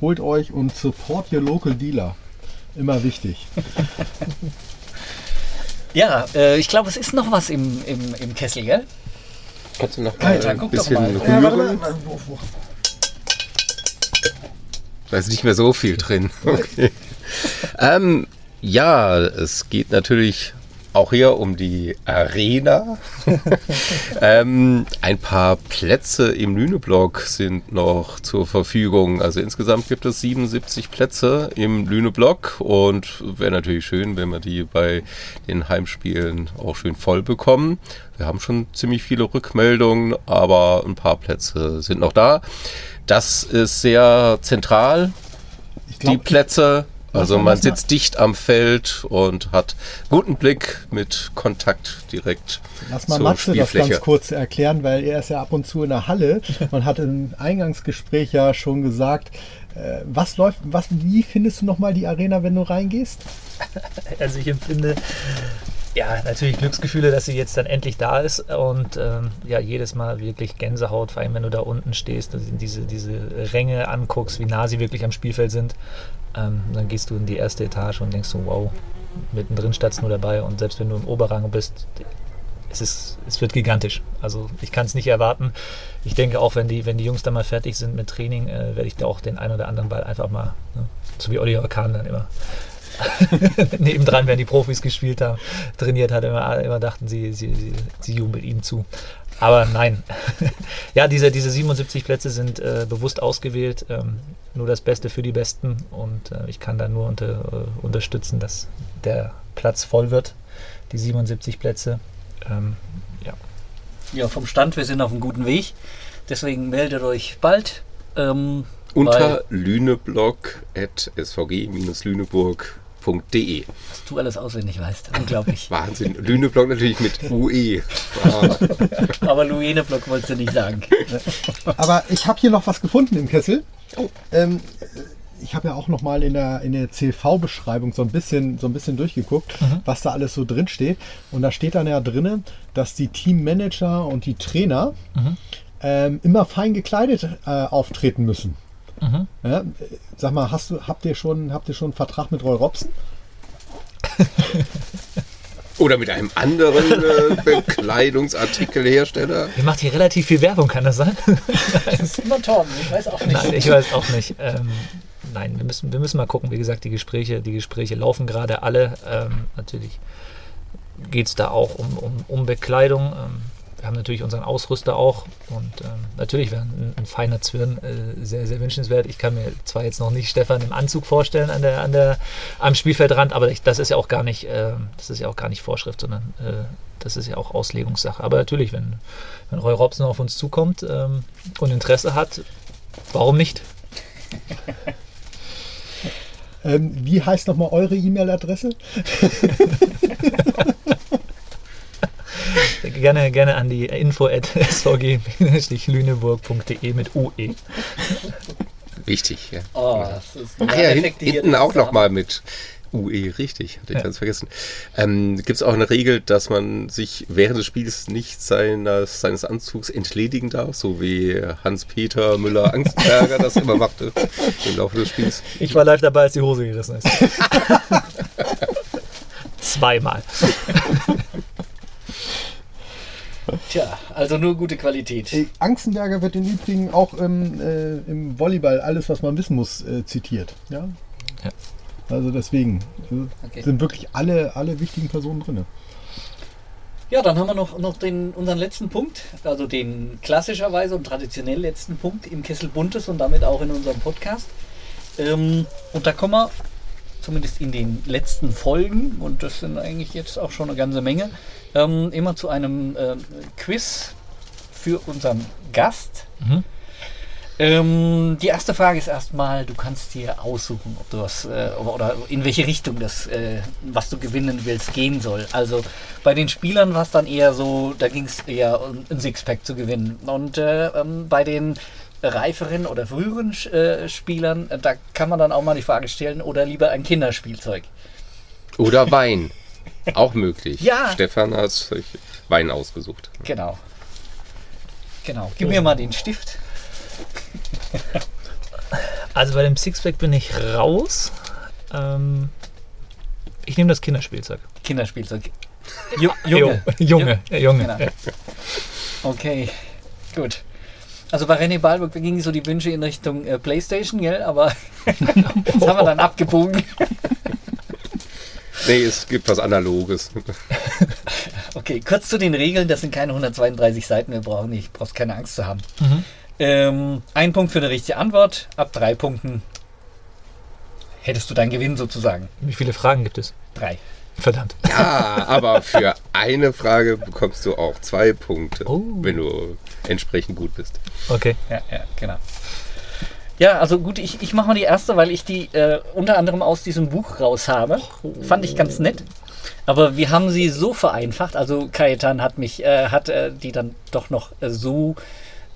Holt euch und support your local dealer. Immer wichtig. ja, äh, ich glaube, es ist noch was im, im, im Kessel, gell? Kannst du noch mal Alter, ein bisschen rühren? Ja, da ist nicht mehr so viel drin. Okay. ähm, ja, es geht natürlich auch hier um die Arena. ähm, ein paar Plätze im Lüneblock sind noch zur Verfügung. Also insgesamt gibt es 77 Plätze im Lüneblock und wäre natürlich schön, wenn wir die bei den Heimspielen auch schön voll bekommen. Wir haben schon ziemlich viele Rückmeldungen, aber ein paar Plätze sind noch da. Das ist sehr zentral. Glaub, die Plätze also man sitzt dicht am Feld und hat guten Blick mit Kontakt direkt Lass mal zur Matze das ganz kurz erklären, weil er ist ja ab und zu in der Halle und hat im Eingangsgespräch ja schon gesagt, äh, was läuft, was, wie findest du nochmal die Arena, wenn du reingehst? Also ich empfinde ja, natürlich Glücksgefühle, dass sie jetzt dann endlich da ist und ähm, ja, jedes Mal wirklich Gänsehaut, vor allem wenn du da unten stehst und diese, diese Ränge anguckst, wie nah sie wirklich am Spielfeld sind. Ähm, dann gehst du in die erste Etage und denkst so, wow, mittendrin statt's nur dabei und selbst wenn du im Oberrang bist, es, ist, es wird gigantisch. Also ich kann es nicht erwarten. Ich denke auch, wenn die, wenn die Jungs dann mal fertig sind mit Training, äh, werde ich da auch den einen oder anderen Ball einfach mal, ne, so wie Oliver Kahn dann immer, nebendran, wenn die Profis gespielt haben, trainiert hat, immer, immer dachten sie, sie, sie, sie jubelt ihnen zu. Aber nein. ja, diese, diese 77 Plätze sind äh, bewusst ausgewählt. Ähm, nur das Beste für die Besten. Und äh, ich kann da nur unter, äh, unterstützen, dass der Platz voll wird. Die 77 Plätze. Ähm, ja. Ja, vom Stand, wir sind auf einem guten Weg. Deswegen meldet euch bald. Ähm, Unter lüneblog.svg-lüneburg.de. was du alles auswendig weißt. Unglaublich. Wahnsinn. Lüneblog natürlich mit UE. Ah, Aber Lueneblock wolltest du nicht sagen. Aber ich habe hier noch was gefunden im Kessel. Ähm, ich habe ja auch noch mal in der, in der CV-Beschreibung so ein bisschen, so ein bisschen durchgeguckt, was da alles so drin steht. Und da steht dann ja drin, dass die Teammanager und die Trainer ähm, immer fein gekleidet äh, auftreten müssen. Ja, äh, sag mal, hast du, habt ihr schon, habt ihr schon einen Vertrag mit Roy Robson? Oder mit einem anderen äh, Bekleidungsartikelhersteller. Ihr macht hier relativ viel Werbung, kann das sein? Das ist immer Torben, ich weiß auch nicht. Nein, ich weiß auch nicht. Ähm, nein, wir müssen, wir müssen mal gucken. Wie gesagt, die Gespräche, die Gespräche laufen gerade alle. Ähm, natürlich geht es da auch um, um, um Bekleidung. Ähm, wir haben natürlich unseren Ausrüster auch und ähm, natürlich wäre ein, ein feiner Zwirn äh, sehr, sehr wünschenswert. Ich kann mir zwar jetzt noch nicht Stefan im Anzug vorstellen an der, an der, am Spielfeldrand, aber ich, das ist ja auch gar nicht, äh, das ist ja auch gar nicht Vorschrift, sondern äh, das ist ja auch Auslegungssache. Aber natürlich, wenn, wenn Roy Robson auf uns zukommt ähm, und Interesse hat, warum nicht? Ähm, wie heißt nochmal eure E-Mail-Adresse? Gerne, gerne an die info at svg-lüneburg.de mit UE. Wichtig, ja. Oh, das ist Ach ja, hin, hinten auch nochmal mit UE, richtig, hatte ich Ja. ganz vergessen. Ähm, Gibt es auch eine Regel, dass man sich während des Spiels nicht seines, seines Anzugs entledigen darf, so wie Hans-Peter Müller-Angstberger das immer machte im Laufe des Spiels? Ich war live dabei, als die Hose gerissen ist. Zweimal. Tja, also nur gute Qualität. Äh, Angstenberger wird im Übrigen auch im, äh, im Volleyball alles, was man wissen muss, äh, zitiert. Ja? Ja. Also deswegen äh, Okay. sind wirklich alle, alle wichtigen Personen drin. Ja, dann haben wir noch, noch den, unseren letzten Punkt, also den klassischerweise und traditionell letzten Punkt im Kessel Buntes und damit auch in unserem Podcast. Ähm, und da kommen wir zumindest in den letzten Folgen, und das sind eigentlich jetzt auch schon eine ganze Menge, ähm, immer zu einem ähm, Quiz für unseren Gast. Mhm. Ähm, die erste Frage ist erstmal, du kannst dir aussuchen, ob du was äh, oder in welche Richtung das, äh, was du gewinnen willst, gehen soll. Also bei den Spielern war es dann eher so, da ging es eher um ein Sixpack zu gewinnen. Und äh, ähm, bei den reiferen oder früheren äh, Spielern, äh, da kann man dann auch mal die Frage stellen, oder lieber ein Kinderspielzeug. Oder Wein, auch möglich. Ja. Stefan hat sich Wein ausgesucht. Genau. Genau. Gib mir mal den Stift. Also bei dem Sixpack bin ich raus. Ähm, ich nehme das Kinderspielzeug. Kinderspielzeug. Ju Junge. Junge. Ja, Junge. Genau. Ja. Okay, gut. Also bei René Balburg gingen so die Wünsche in Richtung äh, Playstation, gell? Aber das haben wir dann abgebogen. Nee, es gibt was Analoges. Okay, kurz zu den Regeln. Das sind keine 132 Seiten. Wir brauchen nicht, brauchst keine Angst zu haben. Mhm. Ähm, ein Punkt für eine richtige Antwort. Ab drei Punkten hättest du deinen Gewinn sozusagen. Wie viele Fragen gibt es? Drei. Verdammt. Ja, aber für eine Frage bekommst du auch zwei Punkte, Oh. wenn du entsprechend gut bist. Okay. Ja, ja, genau. Ja, also gut, ich, ich mache mal die erste, weil ich die äh, unter anderem aus diesem Buch raus habe. Fand ich ganz nett. Aber wir haben sie so vereinfacht. Also Kajetan hat mich, äh, hat äh, die dann doch noch äh, so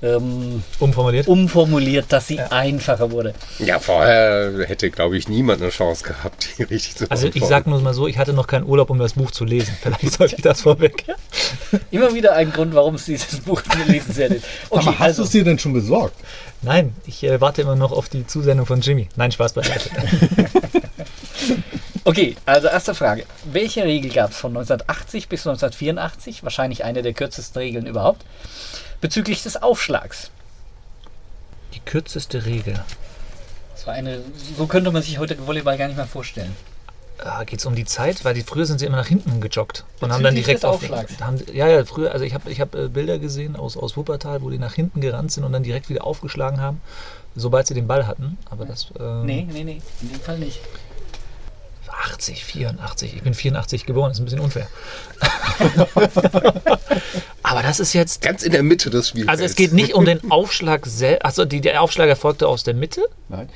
ähm, Umformuliert. umformuliert, dass sie einfacher wurde. Ja, vorher hätte, glaube ich, niemand eine Chance gehabt, die richtig zu Also ich beantworten. sag nur mal so, ich hatte noch keinen Urlaub, um das Buch zu lesen. Vielleicht sollte ich das vorweg. Immer wieder ein Grund, warum es dieses Buch lesenswert ist. Okay, Aber hast du also, es dir denn schon besorgt? Nein, ich äh, warte immer noch auf die Zusendung von Jimmy. Nein, Spaß beiseite. okay, also erste Frage. Welche Regel gab es von 1980 bis 1984? Wahrscheinlich eine der kürzesten Regeln überhaupt. Bezüglich des Aufschlags. Die kürzeste Regel. War eine, so könnte man sich heute Volleyball gar nicht mehr vorstellen. Ah, Geht es um die Zeit? Weil die, früher sind sie immer nach hinten gejoggt und haben dann Bezüglich direkt des auf. Aufschlags. Haben, ja, ja, früher, also ich habe ich hab äh, Bilder gesehen aus, aus Wuppertal, wo die nach hinten gerannt sind und dann direkt wieder aufgeschlagen haben, sobald sie den Ball hatten. Aber das. Ähm, Nee, nee, nee, in dem Fall nicht. 84, 84. Ich bin 84 geboren, ist ein bisschen unfair. Aber das ist jetzt. Ganz in der Mitte des Spiels. Also es geht nicht um den Aufschlag selbst. Also die, der Aufschlag erfolgte aus der Mitte. Nein.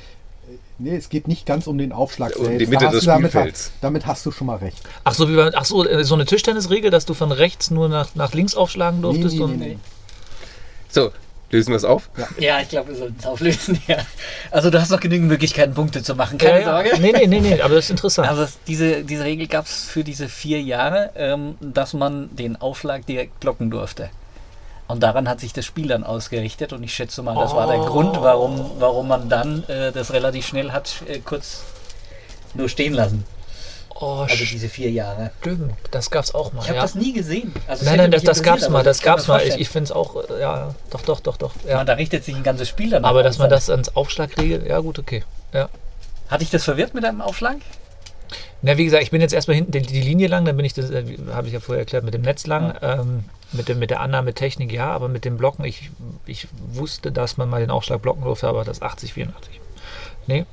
Nee, es geht nicht ganz um den Aufschlag Um selbst. die Mitte Da des damit, Spielfelds. damit hast du schon mal recht. Ach so, wie bei, ach so, äh, so eine Tischtennisregel, dass du von rechts nur nach, nach links aufschlagen Nee, durftest. nee, und, nee, nee. So, lösen wir es auf? Ja, ich glaube, wir sollten es auflösen. Ja. Also du hast noch genügend Möglichkeiten, Punkte zu machen. Keine Ja, ja. Sorge. Nee, nee, nee, nee, aber das ist interessant. Also es- diese, diese Regel gab es für diese vier Jahre, ähm, dass man den Aufschlag direkt blocken durfte. Und daran hat sich das Spiel dann ausgerichtet und ich schätze mal, das war der Oh. Grund, warum, warum man dann äh, das relativ schnell hat äh, kurz nur stehen lassen. Oh, Also diese vier Jahre. stimmt. Das gab's auch mal. Ich habe ja. das nie gesehen. Also Nein, nein, das, das interessiert, gab's mal, das man gab's mal. Ich, ich finde es auch, ja, doch, doch, doch, doch. Ja. Ja. Da richtet sich ein ganzes Spiel dann Aber dass man das ans Aufschlag regelt, ja gut, okay. Ja. Hat dich das verwirrt mit deinem Aufschlag? Na, wie gesagt, ich bin jetzt erstmal hinten die, die Linie lang, dann bin ich, das äh, habe ich ja vorher erklärt, mit dem Netz lang, ähm, mit, dem, mit der Annahmetechnik ja, aber mit dem Blocken, ich, ich wusste, dass man mal den Aufschlag blocken durfte, aber das 80, 84. Nee,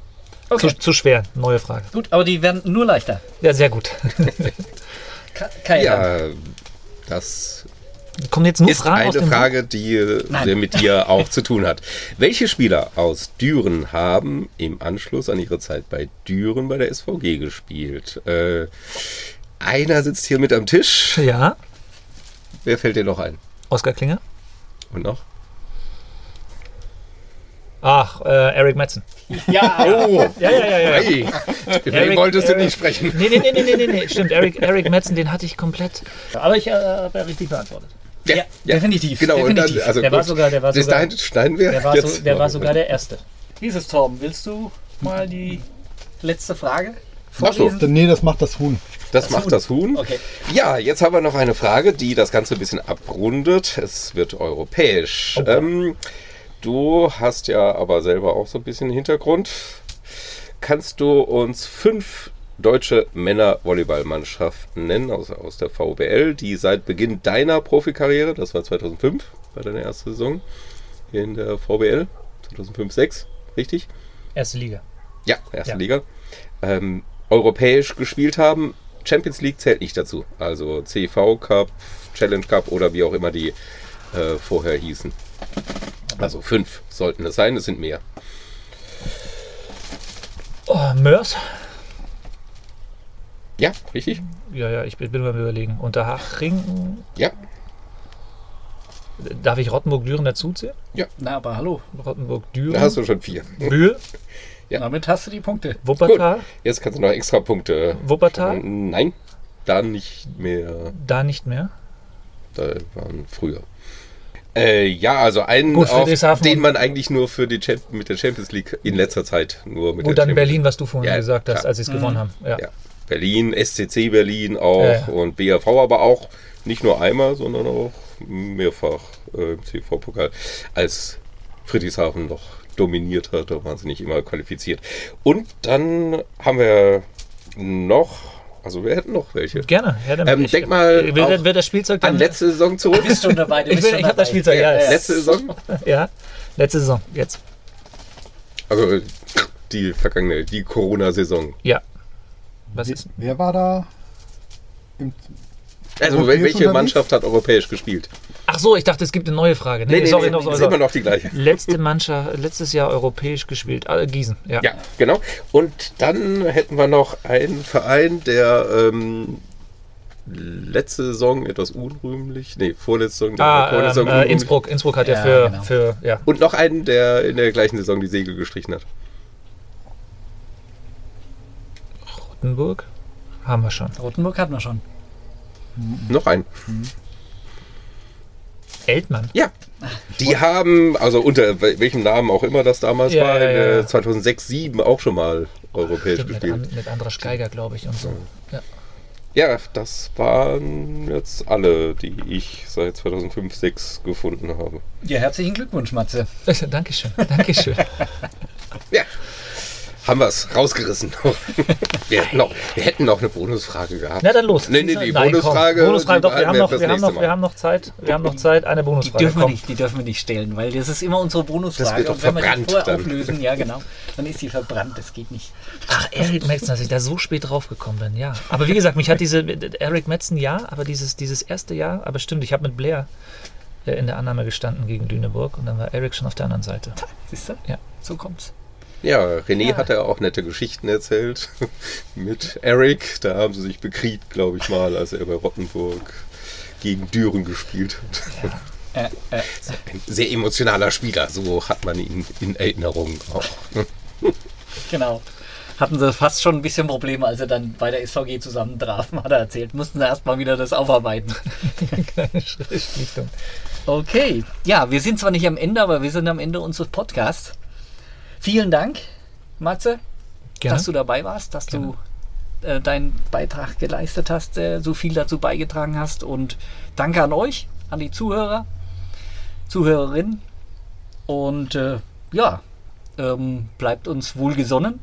Okay. zu, zu schwer, neue Frage. Gut, aber die werden nur leichter. Ja, sehr gut. Kai, Ja, das Kommen jetzt nur ist Fragen eine Frage, die äh, Nein. mit dir auch zu tun hat. Welche Spieler aus Düren haben im Anschluss an ihre Zeit bei Düren bei der SVG gespielt? Äh, einer sitzt hier mit am Tisch. Ja, Wer fällt dir noch ein? Oskar Klinger. Und noch? Ach, äh, Eric Metzen. Ja, Oh, Ja, ja, ja, ja. hey, über den Eric- wolltest du nicht sprechen. Nee, nee, nee, nee, nee, nee, nee, stimmt. Eric, Eric Metzen, den hatte ich komplett. Aber ich äh, habe ja richtig beantwortet. Ja, definitiv, Genau, und definitiv. dann, also Der gut, war sogar- der war sogar- dahin schneiden wir. Der war, jetzt so, der war sogar der Erste. Dieses Torben, willst du mal die letzte Frage Ach so, vorlesen? Nee, das macht das Huhn. das macht das Huhn. Okay. Ja, jetzt haben wir noch eine Frage, die das Ganze ein bisschen abrundet. Es wird europäisch. Oh. Ähm, du hast ja aber selber auch so ein bisschen Hintergrund. Kannst du uns fünf deutsche Männer-Volleyballmannschaften nennen aus, aus der VBL, die seit Beginn deiner Profikarriere, das war 2005, war deine erste Saison in der VBL, 2005, 6, richtig? Erste Liga. Ja, erste Ja. Liga. Ähm, europäisch gespielt haben. Champions League zählt nicht dazu. Also CV Cup, Challenge Cup oder wie auch immer die äh, vorher hießen. Also fünf sollten es sein, es sind mehr. Oh, Mörs? Ja, richtig? Ja, ja, ich bin bin beim Überlegen. Unterhaching. Ja. Darf ich Rottenburg-Düren dazuzählen? Na, aber hallo. Rottenburg-Düren. Da hast du schon vier. Bühl, Ja. Damit hast du die Punkte. Wuppertal, Jetzt kannst du noch extra Punkte. Wuppertal, Nein, da nicht mehr. da nicht mehr. Da waren früher. Äh, ja, also einen, Gut, auf, Friedrichshafen den man eigentlich nur für die Champ mit der Champions League in letzter Zeit nur mit Gut, der dann Champions Berlin, was du vorhin Ja, gesagt hast, klar. als sie es gewonnen haben. Ja. Ja. Berlin, SCC Berlin auch ja. und BAV aber auch nicht nur einmal, sondern auch mehrfach äh, im CV-Pokal, als Friedrichshafen noch dominiert hat, da waren sie nicht immer qualifiziert. Und dann haben wir noch, also wir hätten noch welche. Gerne. Ja, Ähm, ich, denk mal Wird, auch wird das Spielzeug dann. An letzte Saison zurück. Bist schon dabei. Du ich bist will- ich habe das. Spielzeug, ja. Ja, ja. Letzte Saison? ja. Letzte Saison, jetzt. Also die vergangene, die Corona-Saison. Ja. Was ist? Wer war da? Im, Also Europäisch welche unterwegs? Mannschaft hat europäisch gespielt? Ach so, ich dachte, es gibt eine neue Frage. Nee, Nee, nee, sorry, nee, noch, ist immer noch die gleiche. Letzte Mannschaft, letztes Jahr europäisch gespielt. Ah, Gießen, ja. Ja, genau. Und dann hätten wir noch einen Verein, der ähm, letzte Saison etwas unrühmlich, nee, vorletzte Saison, Ah, vorletzte ähm, Saison äh, unrühmlich. Innsbruck. Innsbruck hat ja, Ja, für, genau. für, ja. Und noch einen, der in der gleichen Saison die Segel gestrichen hat. Rottenburg haben wir schon. Rotenburg hatten wir schon. Noch einen. Eltmann. Ja. Die haben, also unter wel- welchem Namen auch immer das damals Ja, war, ja, in ja. äh, 2006, 2007 auch schon mal europäisch Stimmt, mit, gespielt. An, mit Andras Geiger, glaube ich, und so. Ja. Ja, das waren jetzt alle, die ich seit 2005, 2006 gefunden habe. Ja, herzlichen Glückwunsch, Matze. Dankeschön, Dankeschön. Ja. Haben wir es rausgerissen. wir, hätten noch, wir hätten noch eine Bonusfrage gehabt. Na dann los. Nee, nee, die Nein, komm. Bonusfrage. Bonusfrage, die doch, wir haben, noch, wir, haben noch, wir haben noch Zeit. Wir haben noch Zeit. Eine Die Bonusfrage. dürfen, wir nicht, die dürfen wir nicht stellen, weil das ist immer unsere Das Bonusfrage. wird doch Und wenn wir die verbrannt vorher dann. auflösen, ja genau, dann ist sie verbrannt. Das geht nicht. Ach, Eric Metzen, dass ich da so spät drauf gekommen bin, ja. Aber wie gesagt, mich hat diese, Eric Metzen ja, aber dieses, dieses erste Jahr, aber stimmt, ich habe mit Blair äh, in der Annahme gestanden gegen Lüneburg und dann war Eric schon auf der anderen Seite. Siehst du? Ja. So kommt's. Ja, René Ja. hat ja auch nette Geschichten erzählt mit Eric. Da haben sie sich bekriegt, glaube ich mal, als er bei Rottenburg gegen Düren gespielt hat. Äh, äh, Ein sehr emotionaler Spieler, so hat man ihn in Erinnerung auch. genau. Hatten sie fast schon ein bisschen Probleme, als sie dann bei der SVG zusammentrafen, hat er erzählt. Mussten sie erstmal wieder das aufarbeiten. Kleine Schlichtung. Okay. Ja, wir sind zwar nicht am Ende, aber wir sind am Ende unseres Podcasts. Vielen Dank, Matze, Gerne. dass du dabei warst, dass Gerne. du äh, deinen Beitrag geleistet hast, äh, so viel dazu beigetragen hast. Und danke an euch, an die Zuhörer, Zuhörerinnen. Und äh, ja, ähm, bleibt uns wohlgesonnen.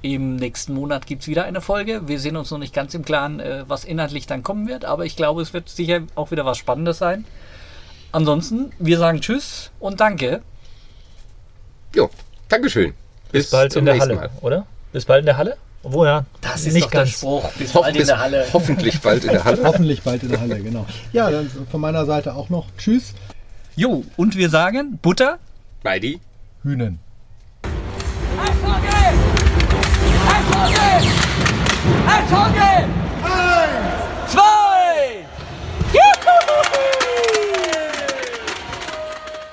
Im nächsten Monat gibt es wieder eine Folge. Wir sind uns noch nicht ganz im Klaren, äh, was inhaltlich dann kommen wird, aber ich glaube, es wird sicher auch wieder was Spannendes sein. Ansonsten, wir sagen Tschüss und Danke. Jo, Dankeschön. Bis bald zum in der Halle, Mal. oder? Bis bald in der Halle? Obwohl, ja. Das ist nicht doch der ganz. Spruch. Bis Hoff, bald in bis, der Halle. Hoffentlich bald in der Halle. Hoffentlich bald in der Halle, genau. Ja, dann von meiner Seite auch noch Tschüss, Jo, und wir sagen Butter. Beidi. Hühnen. Eishockey! Eishockey! Eishockey!